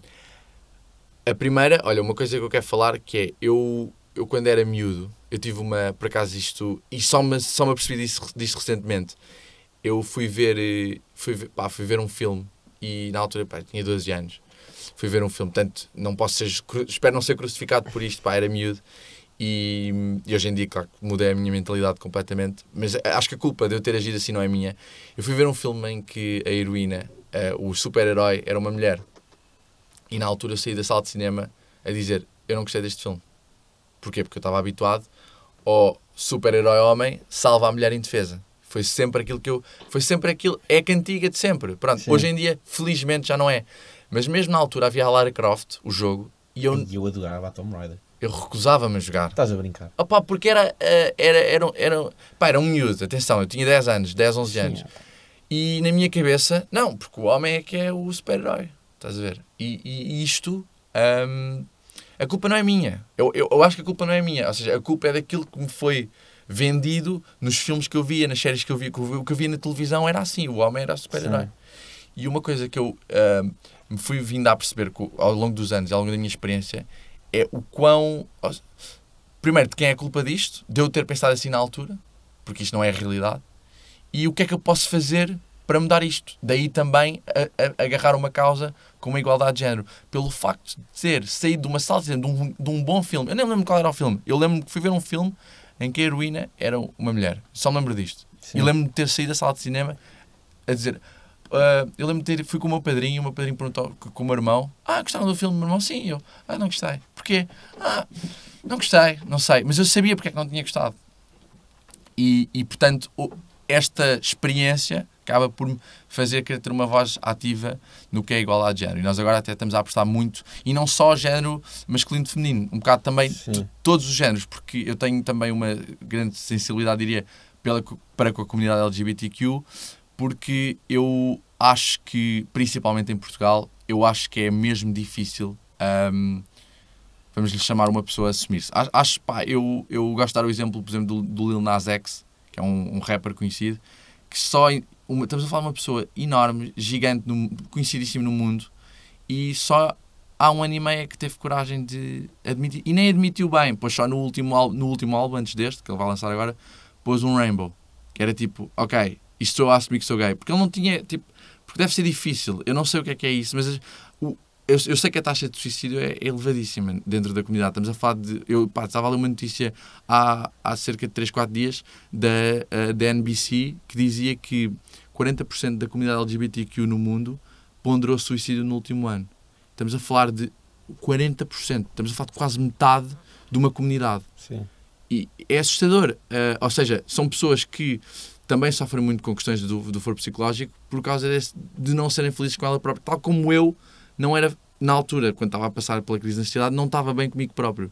a primeira, olha, uma coisa que eu quero falar que é eu, eu quando era miúdo, eu tive uma, por acaso isto, e só me, só me apercebi disso, disto recentemente. Eu fui ver, eh, fui ver, pá, fui ver um filme e na altura pá, tinha 12 anos fui ver um filme, portanto, não posso ser, espero não ser crucificado por isto, pá, era miúdo. E, e, hoje em dia, claro, mudei a minha mentalidade completamente, mas acho que a culpa de eu ter agido assim não é minha. Eu fui ver um filme em que a heroína, uh, o super-herói, era uma mulher. E na altura saí da sala de cinema a dizer: Eu não gostei deste filme. Porquê? Porque eu estava habituado ao super-herói homem salva a mulher indefesa. Foi sempre aquilo que eu. Foi sempre aquilo. É a cantiga de sempre. Pronto, Sim. hoje em dia, felizmente, já não é. Mas mesmo na altura havia a Lara Croft, o jogo, e eu. E eu adorava a Tomb Raider. Eu recusava-me a jogar. Estás a brincar? Opa, porque era, eh, era, era, era, pá, era um miúdo, atenção, eu tinha 10 anos, 10, 11 anos. Sim, e na minha cabeça, não, porque o homem é que é o super-herói. Estás a ver? E, e isto, hum, a culpa não é minha. Eu, eu, eu, acho que a culpa não é minha. Ou seja, a culpa é daquilo que me foi vendido nos filmes que eu via, nas séries que eu via. O que eu via na televisão era assim: o homem era super-herói. E uma coisa que eu hum, me fui vindo a perceber ao longo dos anos, ao longo da minha experiência, é o quão. Primeiro, de quem é a culpa disto? De eu ter pensado assim na altura, porque isto não é a realidade. E o que é que eu posso fazer para mudar isto. Daí também a, a, agarrar uma causa com uma igualdade de género. Pelo facto de ter saído de uma sala de um, de um bom filme. Eu nem lembro qual era o filme. Eu lembro que fui ver um filme em que a heroína era uma mulher. Só me lembro disto. Sim. E lembro-me de ter saído da sala de cinema a dizer. Uh, eu lembro de ter, fui com o meu padrinho, o meu padrinho perguntou com o meu irmão: Ah, gostaram do filme? Meu irmão, sim. Eu, ah, não gostei. Porquê? Ah, não gostei, não sei. Mas eu sabia porque é que não tinha gostado. E, e portanto, esta experiência acaba por fazer querer ter uma voz ativa no que é igualdade de género. E nós agora até estamos a apostar muito, e não só género masculino e feminino, um bocado também todos os géneros, porque eu tenho também uma grande sensibilidade, diria, pela, para com a comunidade LGBTQ, porque eu acho que, principalmente em Portugal, eu acho que é mesmo difícil. Um, vamos lhe chamar uma pessoa a assumir-se. Acho, pá, eu, eu gosto de dar o exemplo, por exemplo, do, do Lil Nas X, que é um, um rapper conhecido, que só. Uma, estamos a falar de uma pessoa enorme, gigante, no, conhecidíssimo no mundo, e só há um ano e meio é que teve coragem de admitir. E nem admitiu bem, pois só no último, no último álbum, antes deste, que ele vai lançar agora, pôs um Rainbow. Que era tipo, ok, isto estou a assumir que sou gay. Porque ele não tinha, tipo, porque deve ser difícil. Eu não sei o que é que é isso, mas o, eu, eu sei que a taxa de suicídio é elevadíssima dentro da comunidade. Estamos a falar de. Eu pá, estava a ler uma notícia há, há cerca de 3, 4 dias da, uh, da NBC que dizia que 40% da comunidade LGBTQ no mundo ponderou suicídio no último ano. Estamos a falar de 40%. Estamos a falar de quase metade de uma comunidade. Sim. E é assustador. Uh, ou seja, são pessoas que também sofrem muito com questões do, do foro psicológico por causa desse, de não serem felizes com ela própria. Tal como eu não era, na altura, quando estava a passar pela crise da ansiedade, não estava bem comigo próprio.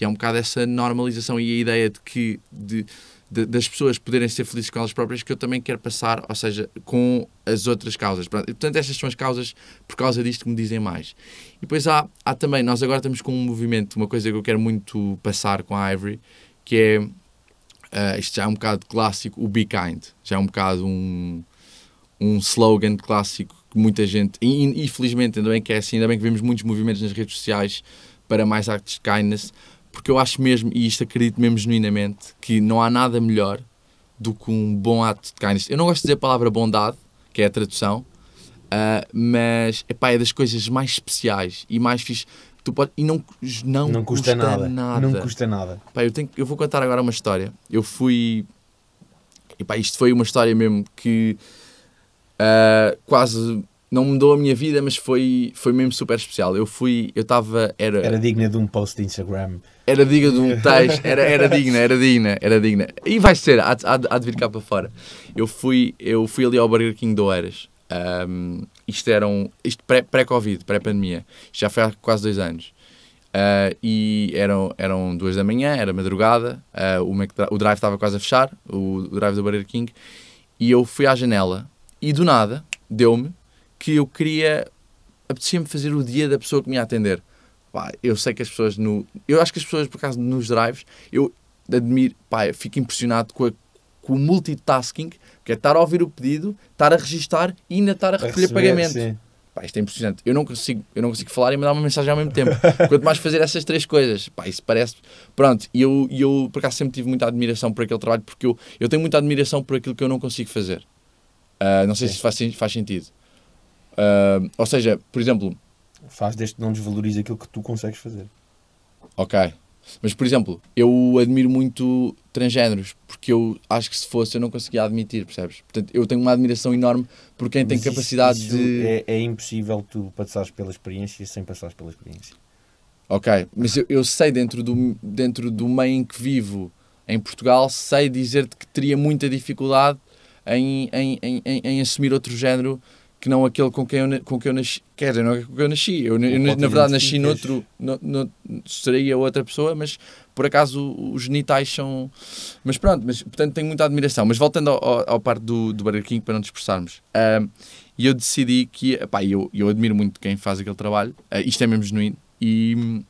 E é um bocado essa normalização e a ideia de que de, de, das pessoas poderem ser felizes com elas próprias que eu também quero passar, ou seja, com as outras causas. Portanto, estas são as causas por causa disto que me dizem mais. E depois há, há também, nós agora estamos com um movimento, uma coisa que eu quero muito passar com a Ivory, que é, uh, isto já é um bocado clássico, o Be Kind. Já é um bocado um, um slogan clássico que muita gente, e, e felizmente ainda bem que é assim, ainda bem que vemos muitos movimentos nas redes sociais para mais actos de kindness, porque eu acho mesmo, e isto acredito mesmo genuinamente, que não há nada melhor do que um bom ato de kindness. Eu não gosto de dizer a palavra bondade, que é a tradução, uh, mas epá, é das coisas mais especiais e mais fixe. Tu pode, e não, não, não custa, custa nada. nada. Não custa nada. Epá, eu, tenho, eu vou contar agora uma história. Eu fui. Epá, isto foi uma história mesmo que Uh, quase não mudou a minha vida, mas foi, foi mesmo super especial. Eu fui, eu estava. Era, era digna de um post de Instagram. Era digna de um texto, era, era digna, era digna, era digna. E vai ser, há, há, há de vir cá para fora. Eu fui, eu fui ali ao Burger King do Oeiras. Um, isto era um, isto pré-Covid, pré pré-pandemia. Já foi há quase dois anos. Uh, e eram, eram duas da manhã, era madrugada, uh, o, o drive estava quase a fechar, o, o drive do Burger King, e eu fui à janela e do nada, deu-me que eu queria. apetecia-me fazer o dia da pessoa que me ia atender. Pá, eu sei que as pessoas no. Eu acho que as pessoas, por acaso, nos drives, eu admiro. Pá, fico impressionado com, a, com o multitasking, que é estar a ouvir o pedido, estar a registar e ainda estar a recolher receber, pagamento. Sim. Pá, isto é impressionante. Eu não consigo, eu não consigo falar e mandar uma mensagem ao mesmo tempo. Quanto mais fazer essas três coisas. Pá, isso parece. Pronto, e eu, eu por acaso sempre tive muita admiração por aquele trabalho, porque eu, eu tenho muita admiração por aquilo que eu não consigo fazer. Uh, não sei Sim. se faz, faz sentido. Uh, ou seja, por exemplo. Faz desde que não desvalorize aquilo que tu consegues fazer. Ok. Mas, por exemplo, eu admiro muito transgéneros, porque eu acho que se fosse eu não conseguia admitir, percebes? Portanto, eu tenho uma admiração enorme por quem Mas tem isso, capacidade isso de. É, é, impossível tu passares pela experiência sem passares pela experiência. Ok, mas eu, eu sei dentro do, dentro do meio em que vivo em Portugal, sei dizer-te que teria muita dificuldade em, em, em, em, assumir outro género que não aquele com quem eu, com quem eu nasci. Quer dizer, não é com quem eu nasci. Eu, eu na verdade, nasci noutro. No, no, seria outra pessoa, mas por acaso os genitais são. Mas pronto, mas, portanto tenho muita admiração. Mas voltando ao, ao, ao parte do, do Burger King, para não dispersarmos. E eu decidi que. Pá, eu, eu admiro muito quem faz aquele trabalho. Uh, isto é mesmo genuíno. E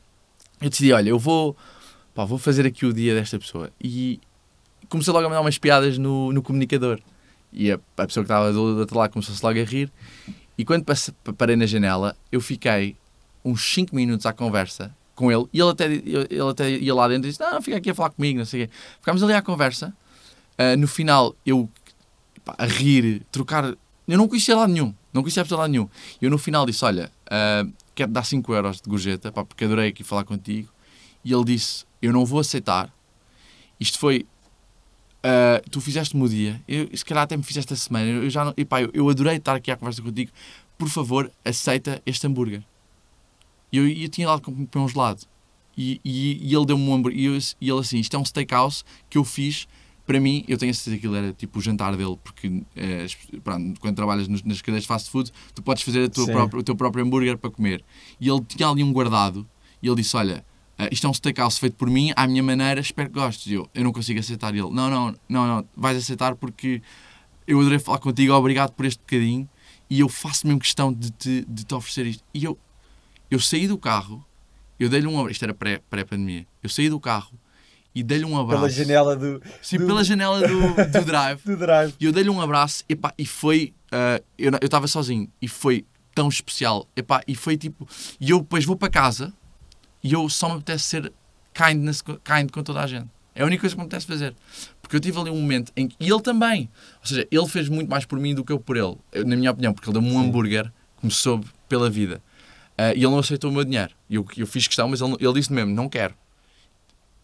eu decidi: olha, eu vou. Pá, vou fazer aqui o dia desta pessoa. E comecei logo a mandar umas piadas no, no comunicador. E a, a pessoa que estava do outro lado começou-se logo a rir. E quando passe, parei na janela, eu fiquei uns 5 minutos à conversa com ele. E ele até, ele até ia lá dentro e disse: Não, fica aqui a falar comigo, não sei o quê. Ficámos ali à conversa. Uh, no final, eu pá, a rir, trocar eu não conhecia lá nenhum. Não conhecia absolutamente lá nenhum. Eu no final disse: Olha, uh, quero dar 5 euros de gorjeta, pá, porque adorei aqui falar contigo. E ele disse: Eu não vou aceitar. Isto foi. Uh, tu fizeste-me o dia, eu, se calhar até me fizeste a semana. Eu, já não, e pá, eu, eu adorei estar aqui à conversa contigo. Por favor, aceita este hambúrguer. E eu, eu tinha lá com um gelado. E, e, e ele deu-me um hambúrguer. E, eu, e ele assim: Isto é um steakhouse que eu fiz para mim, eu tenho a certeza que aquilo era tipo o jantar dele, porque é, pronto, quando trabalhas nas cadeias de fast food, tu podes fazer própria, o teu próprio hambúrguer para comer. E ele tinha ali um guardado e ele disse: Olha, uh, isto é um steakhouse feito por mim, à minha maneira, espero que gostes. E eu, eu não consigo aceitar. E ele: Não, não, não, não, vais aceitar porque eu adorei falar contigo, obrigado por este bocadinho e eu faço mesmo questão de te, de te oferecer isto. E eu, eu saí do carro, eu dei-lhe um abraço, isto era pré-pandemia, pré eu saí do carro e dei-lhe um abraço. Pela janela do. Sim, do... pela janela do, do drive. do drive. E eu dei-lhe um abraço epá, e foi. Uh, eu estava sozinho e foi tão especial. Epá, e foi tipo. E eu depois vou para casa e eu só me apetece ser kindness, kind com toda a gente. É a única coisa que me apetece fazer. Porque eu tive ali um momento em que. E ele também. Ou seja, ele fez muito mais por mim do que eu por ele. Na minha opinião, porque ele deu-me um hambúrguer que me soube pela vida. Uh, e ele não aceitou o meu dinheiro. Eu, eu fiz questão, mas ele, ele disse mesmo: não quero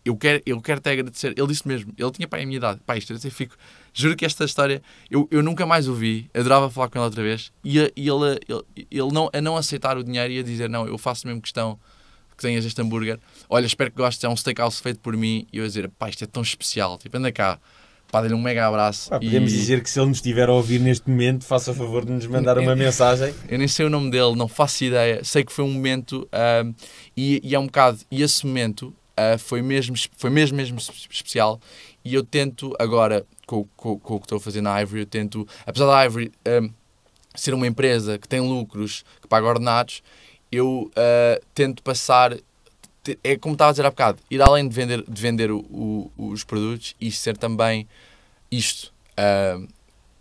eu quero, eu quero te agradecer. Ele disse mesmo, ele tinha pai a minha idade. Pai, isto eu fico. Juro que esta história eu, eu nunca mais ouvi. Adorava falar com ele outra vez. E, e ele, ele, ele não, a não aceitar o dinheiro e a dizer: Não, eu faço mesmo questão que tenhas este hambúrguer. Olha, espero que gostes. É um steakhouse feito por mim. E eu a dizer: Pá, isto é tão especial. Tipo, anda cá. Pá, dê-lhe um mega abraço. Podemos e... dizer que se ele nos estiver a ouvir neste momento, faça favor de nos mandar uma mensagem. Eu nem sei o nome dele, não faço ideia. Sei que foi um momento uh, e, e é um bocado. E esse momento uh, foi, mesmo, foi mesmo, mesmo especial. E eu tento agora, com, com, com, o que estou a fazer na Ivory, eu tento, apesar da Ivory ser uma empresa que tem lucros, que paga ordenados, eu uh, tento passar é como estava a dizer há bocado, ir além de vender, de vender o, o, os produtos e ser também isto. Uh,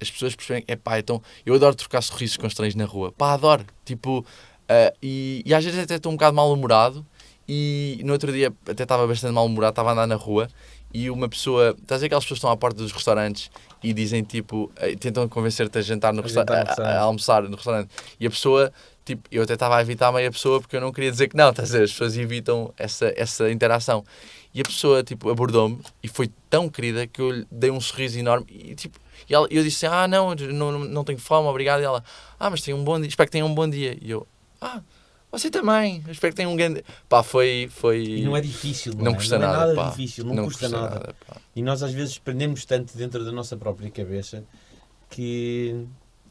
as pessoas percebem, é pá, então eu adoro trocar sorrisos com estranhos na rua, pá, adoro. Tipo, uh, e, e às vezes até estou um bocado mal-humorado e no outro dia até estava bastante mal-humorado, estava a andar na rua e uma pessoa, estás a ver aquelas pessoas que estão à porta dos restaurantes e dizem tipo, tentam convencer-te a jantar no restaurante, a, a, almoçar no restaurante e a pessoa, tipo, eu até estava a evitar meia pessoa porque eu não queria dizer que não, estás a ver? As pessoas evitam essa, essa interação e a pessoa, tipo, abordou-me e foi tão querida que eu lhe dei um sorriso enorme e tipo, e ela, eu disse, ah, não, não, não tenho fome, obrigado. E ela, ah, mas tem um bom dia, espero que tenha um bom dia. E eu, ah, você também. Eu espero que tenha um grande. Pá, foi. foi... E não é difícil, não, não é? custa não nada. É nada pá. difícil, não, não custa, custa, nada. nada e nós às vezes prendemos tanto dentro da nossa própria cabeça que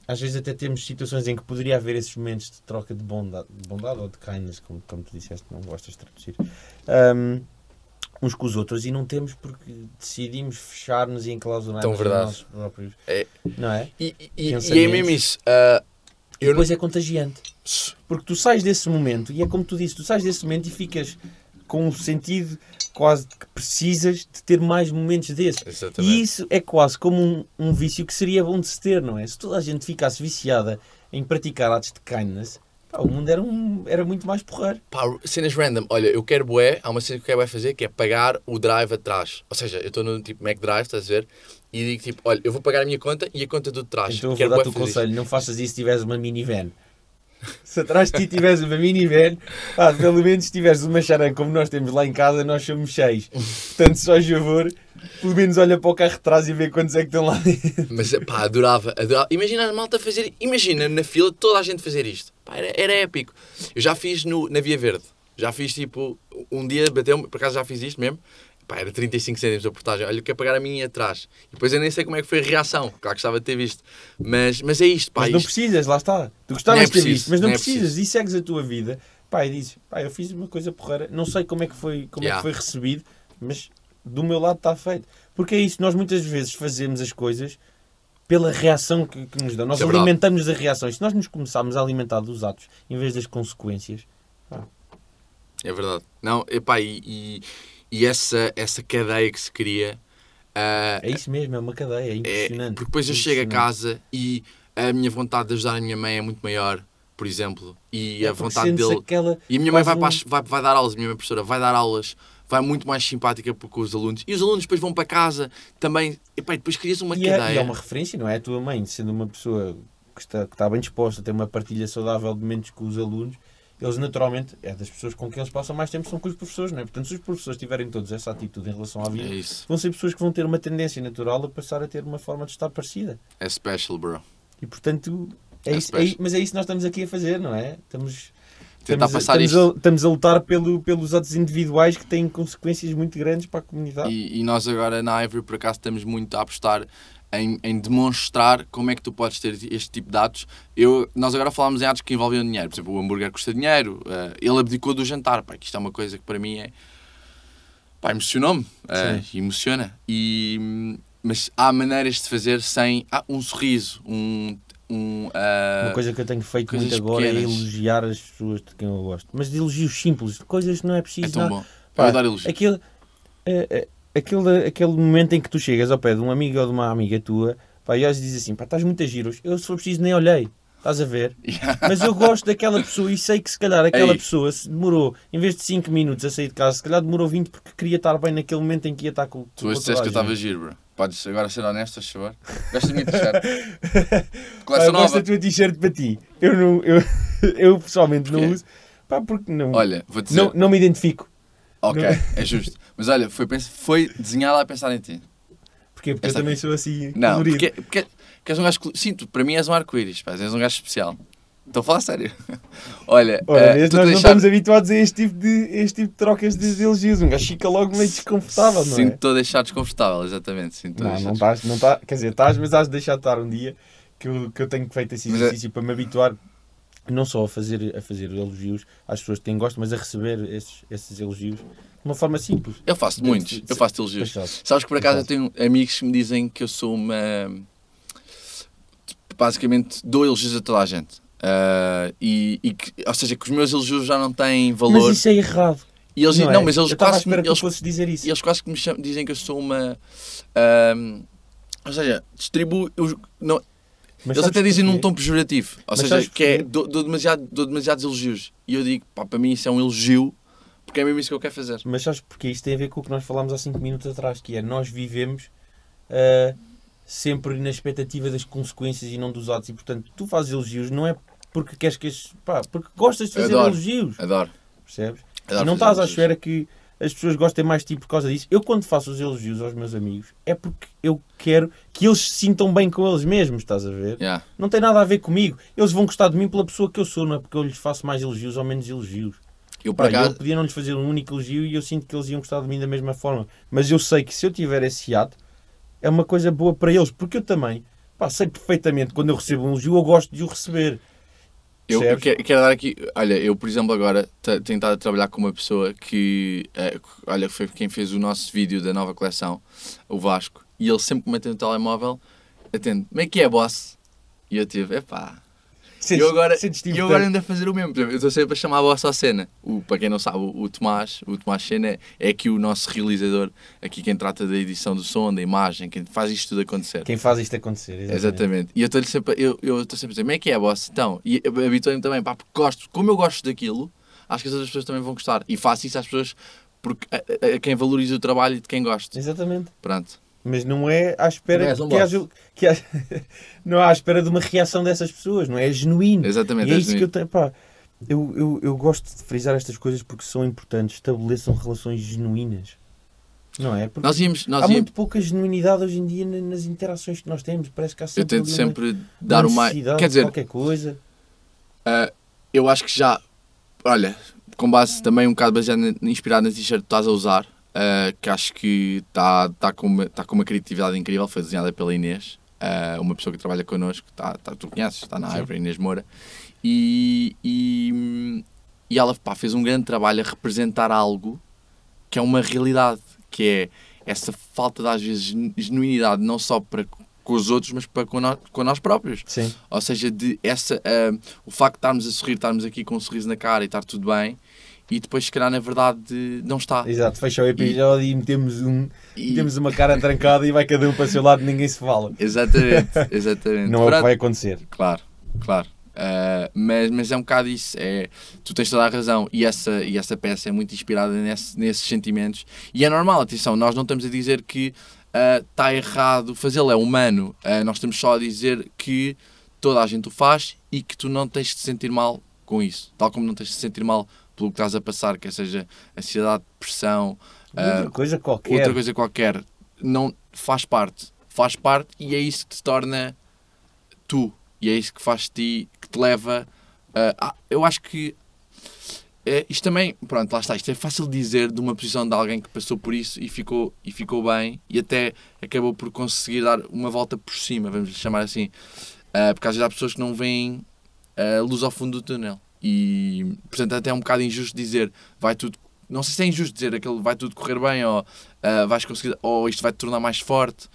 às vezes até temos situações em que poderia haver esses momentos de troca de bondade, de bondade ou de kindness, como, como tu disseste, não gostas de traduzir, um, uns com os outros e não temos porque decidimos fechar-nos e enclausurar nos nossos próprios. É. Não é? E, e, e é mesmo isso. Uh, e depois não... é contagiante. Porque tu sais desse momento, e é como tu disse, tu sais desse momento e ficas com um sentido quase que precisas de ter mais momentos desses. Exatamente. E isso é quase como um, um, vício que seria bom de se ter, não é? Se toda a gente ficasse viciada em praticar atos de kindness, pá, o mundo era, um, era muito mais porrar. Pá, cenas random. Olha, eu quero bué, há uma cena que eu quero fazer que é pagar o drive atrás. Ou seja, eu estou no tipo Mac Drive, estás a ver? E digo tipo, olha, eu vou pagar a minha conta e a conta do trás. Então eu vou dar-te o conselho, isto. não faças isso se tiveres uma minivan. Se atrás de ti tiveres uma minivan, pá, pelo menos se tiveres uma charan como nós temos lá em casa, nós somos seis. Portanto, só favor, pelo menos olha para o carro de trás e vê quantos é que estão lá dentro. Mas pá, adorava, adorava. Imagina a malta fazer, imagina na fila toda a gente fazer isto. Pá, era, era épico. Eu já fiz no, na Via Verde. Já fiz tipo, um dia bateu por acaso já fiz isto mesmo, Pá, era 35 cêntimos a portagem. Olha, eu quero pagar a minha atrás. E depois eu nem sei como é que foi a reação. Claro que gostava de ter visto. Mas, mas é isto, pá. Mas não isto... precisas, lá está. Tu gostavas é de ter visto, mas não, não é precisas. Preciso. E segues a tua vida. Pá, e dizes, pá, eu fiz uma coisa porreira. Não sei como é que foi, como yeah. é que foi recebido, mas do meu lado está feito. Porque é isso, nós muitas vezes fazemos as coisas pela reação que, que nos dão. Nós é alimentamos as reações. Se nós nos começarmos a alimentar dos atos em vez das consequências. Pá. É verdade. Não, epá, e, e e essa, essa cadeia que se cria. Uh, é isso mesmo, é uma cadeia, é impressionante. É, porque depois eu chego a casa e a minha vontade de ajudar a minha mãe é muito maior, por exemplo, e é a vontade dele. Aquela... E a minha mãe vai, um... para, vai, vai dar aulas, a minha mãe professora vai dar aulas, vai muito mais simpática com os alunos. E os alunos depois vão para casa também. E pá, depois crias uma e cadeia. É, e é uma referência, não é? A tua mãe, sendo uma pessoa que está, que está bem disposta, tem uma partilha saudável de momentos com os alunos, eles naturalmente, é das pessoas com quem eles passam mais tempo, são com os professores, não é? Portanto, se os professores tiverem todos essa atitude em relação à vida, É vão ser pessoas que vão ter uma tendência natural a passar a ter uma forma de estar parecida. É special, bro. E portanto, é É isso, é mas é isso que nós estamos aqui a fazer, não é? Estamos, Tentar estamos, a, passar estamos, isto. a, estamos a lutar pelo, pelos atos individuais que têm consequências muito grandes para a comunidade. E, e nós agora na Ivory, por acaso, estamos muito a apostar em, em demonstrar como é que tu podes ter este tipo de atos. Eu, nós agora falámos em atos que envolviam dinheiro. Por exemplo, o hambúrguer custa dinheiro. eh, ele abdicou do jantar. Pá, que isto é uma coisa que para mim é... Pá, emocionou-me. eh, emociona. E, mas há maneiras de fazer sem... Ah, um sorriso, um... um eh, Uma coisa que eu tenho feito muito agora é pequenas. elogiar as pessoas de quem eu gosto. Mas de elogios simples, de coisas que não é preciso é tão bom. Pá, eu adoro elogios. Aquele, é, é, aquele, aquele momento em que tu chegas ao pé de um amigo ou de uma amiga tua pá, e eles dizem assim: pá, estás muito a giros. Eu, se for preciso, nem olhei. Estás a ver? Mas eu gosto daquela pessoa e sei que se calhar aquela Ei. pessoa se demorou, em vez de 5 minutos a sair de casa, se calhar demorou 20 porque queria estar bem naquele momento em que ia estar com, com Tu hoje disseste que eu estava giro, bro. Podes agora ser honesto, a favor? Gosto da minha t-shirt. Coleção eu gosto nova. da tua t-shirt para ti. Eu, não, eu, eu pessoalmente não Porquê? uso. Pá, porque não, Olha, vou dizer. não, não me identifico. Ok, Não- é justo. Mas olha, foi, foi desenhada a pensar em ti. Porquê? Porque Essa- eu também sou assim Não, colorido. porque, porque, porque és um gajo. Sim, tu, para mim és um arco-íris, pá, és um gajo especial. Estou a falar sério. Olha, Ora, a nós não deixar- estamos habituados a este tipo de, este tipo de trocas de elogios. Um gajo fica logo meio desconfortável, não é? Sinto-te a deixar desconfortável, exatamente. Sinto-te a Não, deixar não estás, não tá, quer dizer, estás, mas has de deixar de estar um dia que eu, que eu tenho feito esse é- exercício para me habituar não só a fazer, a fazer elogios às pessoas que têm gosto, mas a receber esses, esses elogios de uma forma simples. Eu faço muitos, eu faço elogios. Pois fazes. Sabes que por acaso eu tenho amigos que me dizem que eu sou uma. Basicamente, dou elogios a toda a gente. Ah, e, e que, ou seja, que os meus elogios já não têm valor. Mas isso é errado. E eles, não, é? mas eles quase, eles, dizer isso. eles quase que me chamam, dizem que eu sou uma. ahm, ou seja, distribuo. eu- não, Mas eles até dizem num tom pejorativo. Ou Mas seja, que é. Dou, dou demasiado, dou demasiados elogios. E eu digo, pá, para mim isso é um elogio, porque é mesmo isso que eu quero fazer. Mas sabes porquê? Isso tem a ver com o que nós falámos há 5 minutos atrás, que é nós vivemos ah, sempre na expectativa das consequências e não dos atos. E portanto, tu fazes elogios, não é porque queres que as, pá, porque gostas de fazer adoro. elogios, Adoro. percebes? adoro e não estás à espera que as pessoas gostem mais de ti por causa disso. Eu, quando faço os elogios aos meus amigos, é porque eu quero que eles se sintam bem com eles mesmos, estás a ver? Yeah. Não tem nada a ver comigo. Eles vão gostar de mim pela pessoa que eu sou, não é porque eu lhes faço mais elogios ou menos elogios. Eu, Pá, acaso, eu podia não lhes fazer um único elogio e eu sinto que eles iam gostar de mim da mesma forma. Mas eu sei que se eu tiver esse ato, é uma coisa boa para eles, porque eu também pá, sei perfeitamente quando eu recebo um elogio, eu gosto de o receber. Eu, eu quero, quero dar aqui. Olha, eu, por exemplo, agora te- tenho estado a trabalhar com uma pessoa que. eh, olha, foi quem fez o nosso vídeo da nova coleção, o Vasco, e ele sempre que me atende o telemóvel, atende: Como é que é, boss? E eu tive: Epá. E eu agora, e eu importante. agora ando a fazer o mesmo. Exemplo, Eu estou sempre a chamar a boss à cena. O, para quem não sabe, o, o Tomás, o Tomás Sena é, é aqui o nosso realizador, aqui quem trata da edição do som, da imagem, quem faz isto tudo acontecer. Quem faz isto acontecer. Exatamente. Exatamente. E eu estou sempre, eu, eu sempre a dizer, como é que é, boss? Então, e habituei-me também, pá, porque gosto, como eu gosto daquilo, acho que as outras pessoas também vão gostar. E faço isso às pessoas porque a, a- a quem valoriza o trabalho e de quem gosta. Exatamente. Pronto. Mas não é à espera um que haja, que haja- não é à espera de uma reação dessas pessoas, não é? É genuíno. Exatamente. E é é isso que eu genuíno. tenho. Pá, eu, eu, eu gosto de frisar estas coisas porque são importantes. Estabeleçam relações genuínas. Não é? Porque Nós íamos, nós há íamos, muito pouca genuinidade hoje em dia na- nas interações que nós temos. Parece que há eu sempre, tento ali uma- sempre uma dar necessidade Quer de dizer, qualquer coisa. ah, eu acho que já, olha, com base também um bocado baseado, inspirado na t-shirt que estás a usar, ah, que acho que está tá com, uma- tá com uma criatividade incrível, foi desenhada pela Inês, ah, uma pessoa que trabalha connosco, tá, tá, tu conheces, está na. Ivory, Inês Moura, e, e, e ela pá, fez um grande trabalho a representar algo que é uma realidade, que é essa falta de às vezes genu- genuinidade, não só para com os outros, mas para com nós, com nós próprios. Sim. Ou seja, de essa, ah, o facto de estarmos a sorrir, estarmos aqui com um sorriso na cara e estar tudo bem, e depois, se calhar, na verdade, não está. Exato. Fecha o episódio e, metemos, um, E- metemos uma cara trancada e vai cada um para o seu lado e ninguém se fala. Exatamente, exatamente. Não é o que vai acontecer. Claro, claro. Ah, mas, mas é um bocado isso. É, tu tens toda a razão. E essa, e essa peça é muito inspirada nesse- nesses sentimentos. E é normal, atenção, nós não estamos a dizer que está errado fazê-lo, é humano. Ah, nós estamos só a dizer que toda a gente o faz e que tu não tens de sentir mal com isso. Tal como não tens de sentir mal pelo que estás a passar, quer seja ansiedade, depressão, Outra ah, coisa qualquer. outra coisa qualquer. Não faz parte. Faz parte e é isso que te torna tu. E é isso que faz ti, que te leva. a- a- eu acho que é, isto também, pronto, lá está. Isto é fácil dizer de uma posição de alguém que passou por isso e ficou, e ficou bem e até acabou por conseguir dar uma volta por cima, vamos lhe chamar assim. Ah, porque às vezes há pessoas que não veem a luz ao fundo do túnel. E, portanto, até é um bocado injusto dizer vai tudo. Não sei se é injusto dizer aquele vai tudo correr bem ou ah, vais conseguir, ou isto vai te tornar mais forte.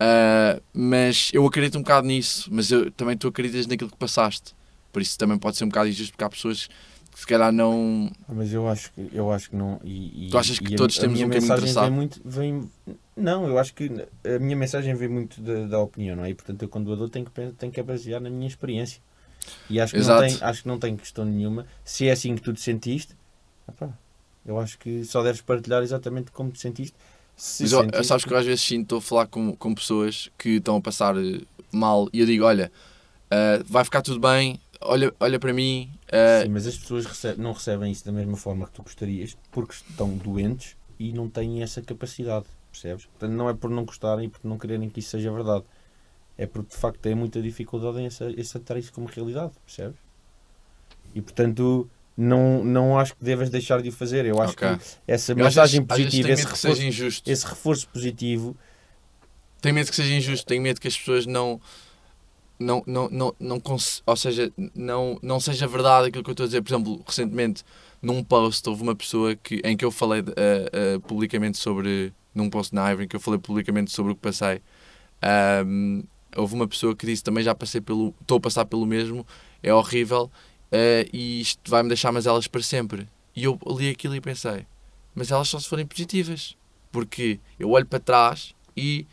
Ah, mas eu acredito um bocado nisso. Mas eu, também tu acreditas naquilo que passaste. Por isso também pode ser um bocado injusto porque há pessoas que se calhar não. Mas eu acho que, eu acho que não. E, Tu achas que a- todos a temos minha um caminho mensagem traçado? vem muito, vem, Não, eu acho que a minha mensagem vem muito da, da opinião, não é? E portanto eu quando a dou tenho que, tenho que a basear na minha experiência. E acho que, não tem, acho que não tem questão nenhuma. Se é assim que tu te sentiste, epá, eu acho que só deves partilhar exatamente como te sentiste. Se Mas sentiste- sabes que eu às vezes sinto, estou a falar com, com pessoas que estão a passar eh, mal e eu digo: olha, ah, vai ficar tudo bem, olha, olha para mim. ah, Sim, mas as pessoas recebem- não recebem isso da mesma forma que tu gostarias porque estão doentes e não têm essa capacidade, percebes? Portanto, não é por não gostarem e por não quererem que isso seja verdade. É porque de facto têm muita dificuldade em ace- em aceitar isso como realidade, percebes? E portanto, não, não acho que devas deixar de o fazer. Eu acho Ok. que essa eu mensagem vezes- positiva, esse reforço, seja injusto. esse reforço positivo, Tenho medo que seja injusto, tenho medo que as pessoas não. Não, não, não, não cons- ou seja, não, não seja verdade aquilo que eu estou a dizer. Por exemplo, recentemente, num post, houve uma pessoa que, em que eu falei eh, eh, publicamente sobre. Num post na Ivory, em que eu falei publicamente sobre o que passei. ahm, houve uma pessoa que disse também já passei pelo. Estou a passar pelo mesmo, é horrível eh, e isto vai-me deixar mais elas para sempre. E eu li aquilo e pensei, mas elas só se forem positivas. Porque eu olho para trás e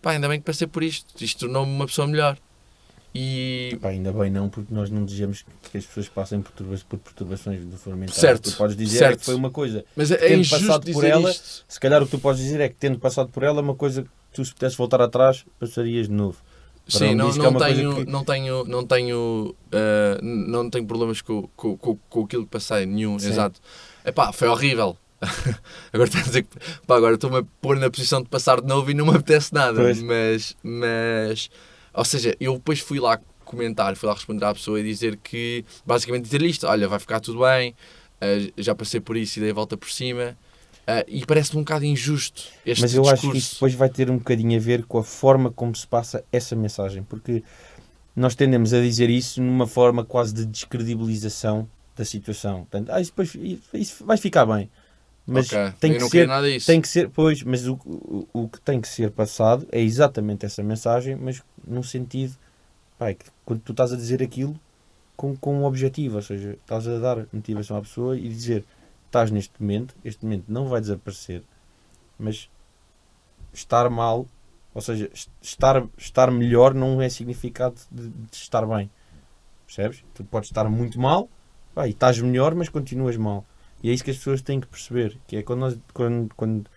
pá, ainda bem que passei por isto. Isto tornou-me uma pessoa melhor. E pá, ainda bem não, porque nós não desejamos que as pessoas passem por, turba- por perturbações do foro mental. Certo, Tu podes dizer é certo. que foi uma coisa. mas é, Tendo injusto passado por ela, isto. Se calhar o que tu podes dizer é que tendo passado por ela, uma coisa que tu se pudesses voltar atrás, passarias de novo. Sim, não, é não, coisa tenho, que- não tenho, não tenho, ah, não tenho problemas com, com, com, com aquilo que passei, nenhum, Sim. exato. Epá, foi horrível. agora estás a dizer que, pá, agora estou-me a pôr na posição de passar de novo e não me apetece nada. Pois. Mas, mas, ou seja, eu depois fui lá comentar, fui lá responder à pessoa e dizer que, basicamente dizer-lhe isto, olha, vai ficar tudo bem, ah, já passei por isso e dei a volta por cima. Ah, e parece-me um bocado injusto este Mas eu discurso. acho que isso depois vai ter um bocadinho a ver com a forma como se passa essa mensagem, porque nós tendemos a dizer isso numa forma quase de descredibilização da situação. Portanto, ah, isso, depois, isso vai ficar bem. Mas Ok, tem que ser queria nada disso. Tem que ser, pois, mas o, o, o que tem que ser passado é exatamente essa mensagem, mas num sentido, pá, é que quando tu estás a dizer aquilo com, com um objetivo, ou seja, estás a dar motivação à pessoa e dizer, estás neste momento, este momento não vai desaparecer, mas estar mal, ou seja, est- estar, estar melhor não é significado de, de estar bem, percebes? Tu podes estar muito mal, pá, e estás melhor, mas continuas mal. E é isso que as pessoas têm que perceber, que é quando nós quando, quando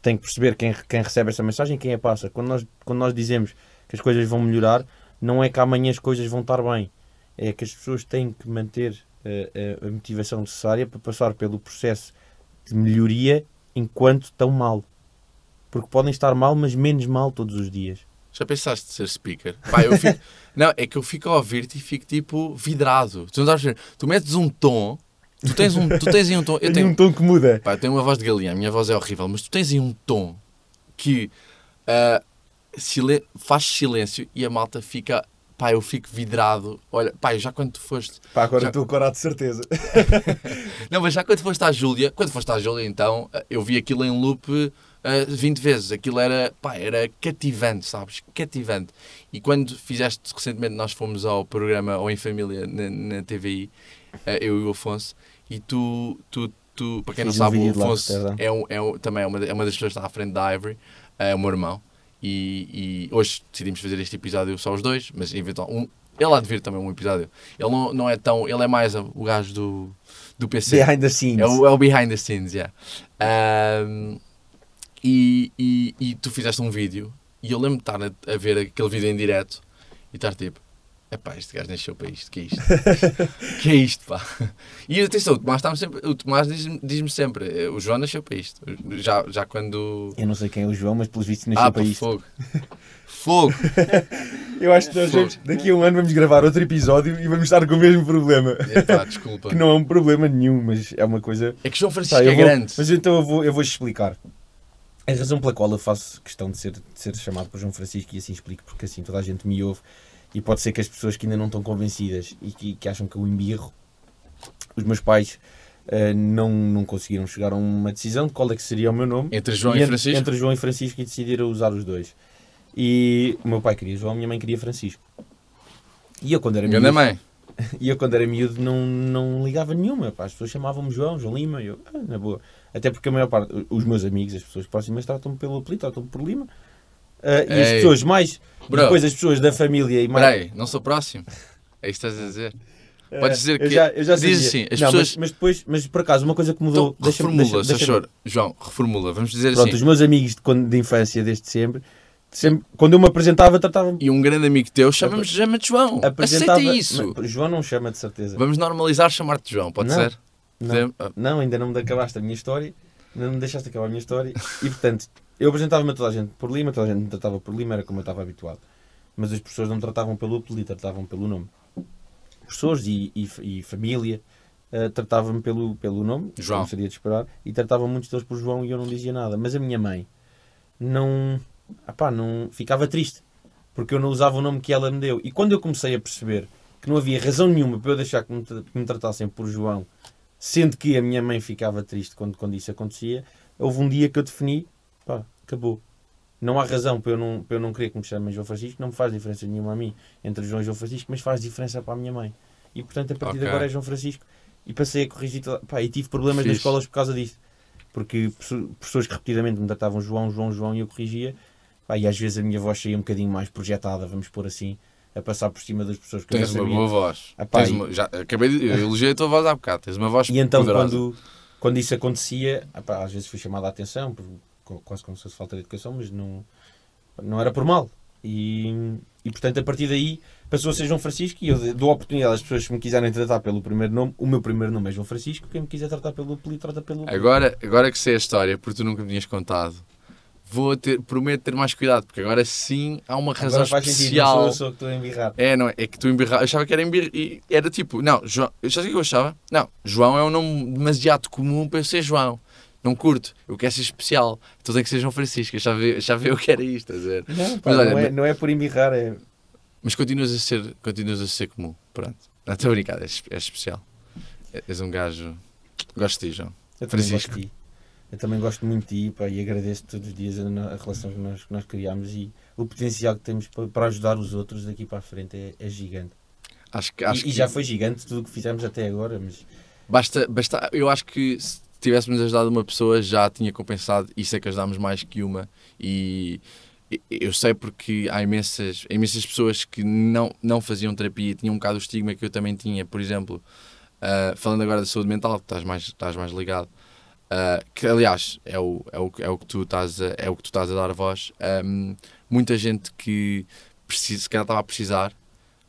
têm que perceber quem, quem recebe essa mensagem quem a passa. Quando nós, quando nós dizemos que as coisas vão melhorar, não é que amanhã as coisas vão estar bem. É que as pessoas têm que manter eh, a motivação necessária para passar pelo processo de melhoria enquanto estão mal. Porque podem estar mal, mas menos mal todos os dias. Já pensaste de ser speaker? Pá, eu fico... não, é que eu fico a ouvir-te e fico tipo vidrado. Tu, não estás a tu metes um tom, tu tens, um, tu tens um tom. Eu tenho, um tom que muda. pá, eu tenho uma voz de galinha, a minha voz é horrível, mas tu tens aí um tom que ah, silen- faz silêncio e a malta fica. Pá, eu fico vidrado. Olha, pá, já quando tu foste. Pá, agora Já- estou corado de certeza. Não, mas já quando foste à Júlia, quando foste à Júlia, então, eu vi aquilo em loop ah, 20 vezes. Aquilo era, pá, era cativante, sabes? Cativante. E quando fizeste, recentemente, nós fomos ao programa Ou em Família na, na TVI, ah, eu e o Afonso, e tu, tu, tu para quem Fiz não um sabe, o lá de Afonso é, um, é um- também é uma, é uma das pessoas que está à frente da Ivory, é o meu irmão. E, e hoje decidimos fazer este episódio só os dois, mas eventual, um, ele há de vir também um episódio. Ele não, não é tão. Ele é mais o gajo do, do PC. Behind the scenes. É o, é o behind the scenes, yeah. Ahm, e, e, e tu fizeste um vídeo e eu lembro de estar a, a ver aquele vídeo em direto e estar tipo, Epá, este gajo nasceu para isto, que é isto? que é isto, pá? E atenção, o Tomás, sempre, o Tomás diz-me diz sempre, eh, o João nasceu para isto. Já, já quando... Eu não sei quem é o João, mas pelos vistos nasceu Ah, para isto. fogo. Fogo. Eu acho que nós Fogo. vamos, daqui a um ano vamos gravar outro episódio e vamos estar com o mesmo problema. Epá, desculpa. Que não é um problema nenhum, mas é uma coisa. É que João Francisco eu é vou- grande. Mas então eu vou, eu vou explicar. A razão pela qual eu faço questão de ser, de ser chamado por João Francisco e assim explico, porque assim toda a gente me ouve e pode ser que as pessoas que ainda não estão convencidas e que, que acham que eu embirro, os meus pais eh, não, não conseguiram chegar a uma decisão de qual é que seria o meu nome. Entre João e, entre, Francisco? entre João e Francisco e decidiram usar os dois. E o meu pai queria João, a minha mãe queria Francisco. E eu quando era Grande miúdo, mãe. e eu quando era miúdo não, não ligava nenhuma. Pá. As pessoas chamavam-me João, João Lima, e eu, ah, na boa. Até porque a maior parte, os meus amigos, as pessoas próximas, tratam-me pelo apelido, tratam-me por Lima. Ah, e as Ei. pessoas mais, Bro. depois as pessoas da família e mais... Espera aí, não sou próximo? É isso que estás a dizer? Ah, Podes dizer eu que- já, eu já diz sabia. assim, as não, pessoas- mas, mas depois, mas por acaso, uma coisa que mudou... Então, reformula, se achor. João, reformula. Vamos dizer Pronto, assim. os meus amigos de, quando, de infância, desde sempre, sempre, quando eu me apresentava, tratavam-me E um grande amigo teu chama-me chama João. Aceita isso. Mas João não chama de certeza. Vamos normalizar chamar-te João, pode Não. ser? Não. Não, ainda não me acabaste a minha história, ainda não me deixaste acabar a minha história. E portanto, eu apresentava-me a toda a gente por Lima, toda a gente me tratava por Lima, era como eu estava habituado. Mas as pessoas não me tratavam pelo apelido, tratavam pelo nome. Pessoas e, e, e família eh, tratavam-me pelo, pelo nome, João. como seria de esperar, e tratavam muitos deles por João e eu não dizia nada. Mas a minha mãe não, apá, não ficava triste, porque eu não usava o nome que ela me deu. E quando eu comecei a perceber que não havia razão nenhuma para eu deixar que me, que me tratassem por João, sendo que a minha mãe ficava triste quando, quando isso acontecia, houve um dia que eu defini, pá, acabou. Não há razão para eu não, para eu não querer que me chamem João Francisco, não me faz diferença nenhuma a mim entre João e João Francisco, mas faz diferença para a minha mãe. E portanto, a partir de Ok. agora é João Francisco. E passei a corrigir pá, e tive problemas nas Fixe. escolas por causa disso. Porque pessoas que repetidamente me tratavam João, João, João e eu corrigia. Pá, e às vezes a minha voz saía um bocadinho mais projetada, vamos pôr assim, a passar por cima das pessoas que eu Tens já uma boa voz. Ah, pá, Tens e- uma- já, acabei de. Eu elogiei a tua voz há bocado. Tens uma voz E então, poderosa. quando, quando isso acontecia, ah às vezes fui chamada a atenção, por, quase como se fosse falta de educação, mas não, não era por mal. E, e portanto, a partir daí passou a ser João Francisco e eu dou a oportunidade às pessoas que me quiserem tratar pelo primeiro nome. O meu primeiro nome é João Francisco, quem me quiser tratar pelo apelido, trata pelo. Agora, agora que sei a história, porque tu nunca me tinhas contado, vou ter, prometo ter mais cuidado, porque agora sim há uma razão Agora faz sentido, especial. não sou eu sou que estou a embirrar. É, não é? É que tu embirra... Eu achava que era embirra... e Era tipo, não, João... Sabes o que eu achava? Não, João é um nome demasiado comum para eu ser João. Não curto. Eu quero ser especial. Então tem que ser João Francisco. Eu achava, eu achava eu que era isto, a ver? Não, pá, Mas olha, não, é, não é por embirrar, é. Mas continuas a ser, continuas a ser comum. Pronto. Não, estou a brincar, és, és especial. És um gajo... Gosto de ti, João. Eu também Francisco. gosto de ti. Eu também gosto muito de ti pá, e agradeço todos os dias a, a relação que nós, que nós criamos e o potencial que temos para, para ajudar os outros daqui para a frente é, é gigante. Acho que... E- Acho e, que... já foi gigante tudo o que fizemos até agora, mas Basta, basta, eu acho que tivéssemos ajudado uma pessoa já tinha compensado e sei que ajudámos mais que uma. E eu sei porque há imensas, imensas pessoas que não, não faziam terapia tinham um bocado o estigma que eu também tinha, por exemplo, ah, falando agora da saúde mental, estás mais, estás mais ligado, ah, que aliás é o, é, o, é, o que tu estás a, é o que tu estás a dar voz, Ahm, muita gente que precisa, se calhar estava a precisar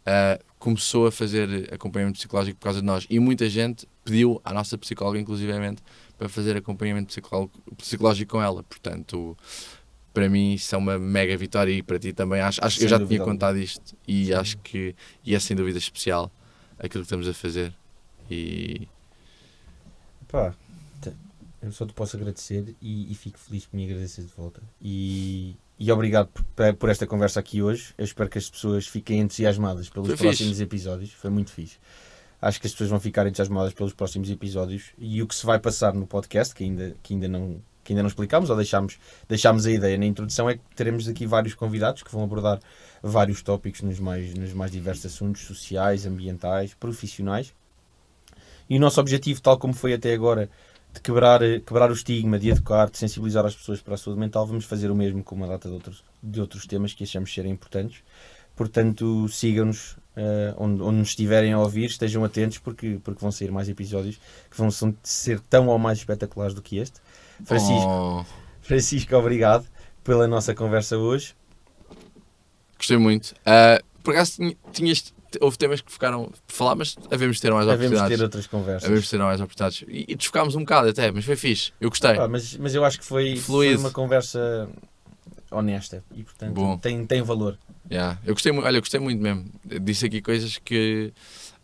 ah, começou a fazer acompanhamento psicológico por causa de nós e muita gente pediu à nossa psicóloga, inclusivamente, para fazer acompanhamento psicológico com ela. Portanto, para mim isso é uma mega vitória e para ti também. Acho, acho- eu já tinha contado isto e Sim. acho que e é sem dúvida especial aquilo que estamos a fazer. E pá, eu só te posso agradecer e, e fico feliz por me agradecer de volta. E, e obrigado por, esta conversa aqui hoje. Eu espero que as pessoas fiquem entusiasmadas pelos Foi próximos fixe. episódios. Foi muito fixe. Acho que as pessoas vão ficar entusiasmadas pelos próximos episódios e o que se vai passar no podcast, que ainda, que ainda não que ainda não explicámos ou deixámos, deixámos a ideia na introdução, é que teremos aqui vários convidados que vão abordar vários tópicos nos mais, nos mais diversos assuntos sociais, ambientais, profissionais. E o nosso objetivo, tal como foi até agora, de quebrar, eh, quebrar o estigma, de educar, de sensibilizar as pessoas para a saúde mental, vamos fazer o mesmo com uma data de outros, de outros temas que achamos serem importantes. Portanto, sigam-nos eh, onde, onde nos estiverem a ouvir, estejam atentos porque, porque vão sair mais episódios que vão ser tão ou mais espetaculares do que este. Francisco, Oh, Francisco, obrigado pela nossa conversa hoje. gostei muito. Ah, por acaso tinha- tinhas, houve temas que ficaram por falar, mas havemos ter mais Devemos oportunidades. ter outras conversas. Havemos ter mais oportunidades. E, e desfocámos um bocado até, mas foi fixe. Eu gostei. Pá, mas, mas eu acho que foi, foi uma conversa honesta e portanto Bom. tem, tem valor. Yeah. Eu gostei, olha, eu gostei muito mesmo. Disse aqui coisas que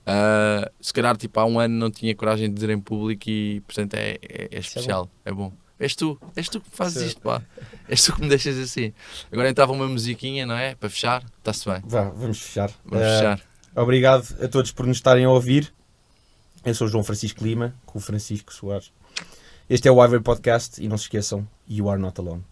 ah, se calhar tipo, há um ano não tinha coragem de dizer em público e portanto é, é, é especial, é bom. És tu, és tu que fazes Sim. isto, pá. És tu que me deixas assim. Agora entrava uma musiquinha, não é? Para fechar, está-se bem. Vá, vamos fechar. Vamos fechar. Obrigado a todos por nos estarem a ouvir. Eu sou João Francisco Lima, com o Francisco Soares. Este é o Ivory Podcast e não se esqueçam, you are not alone.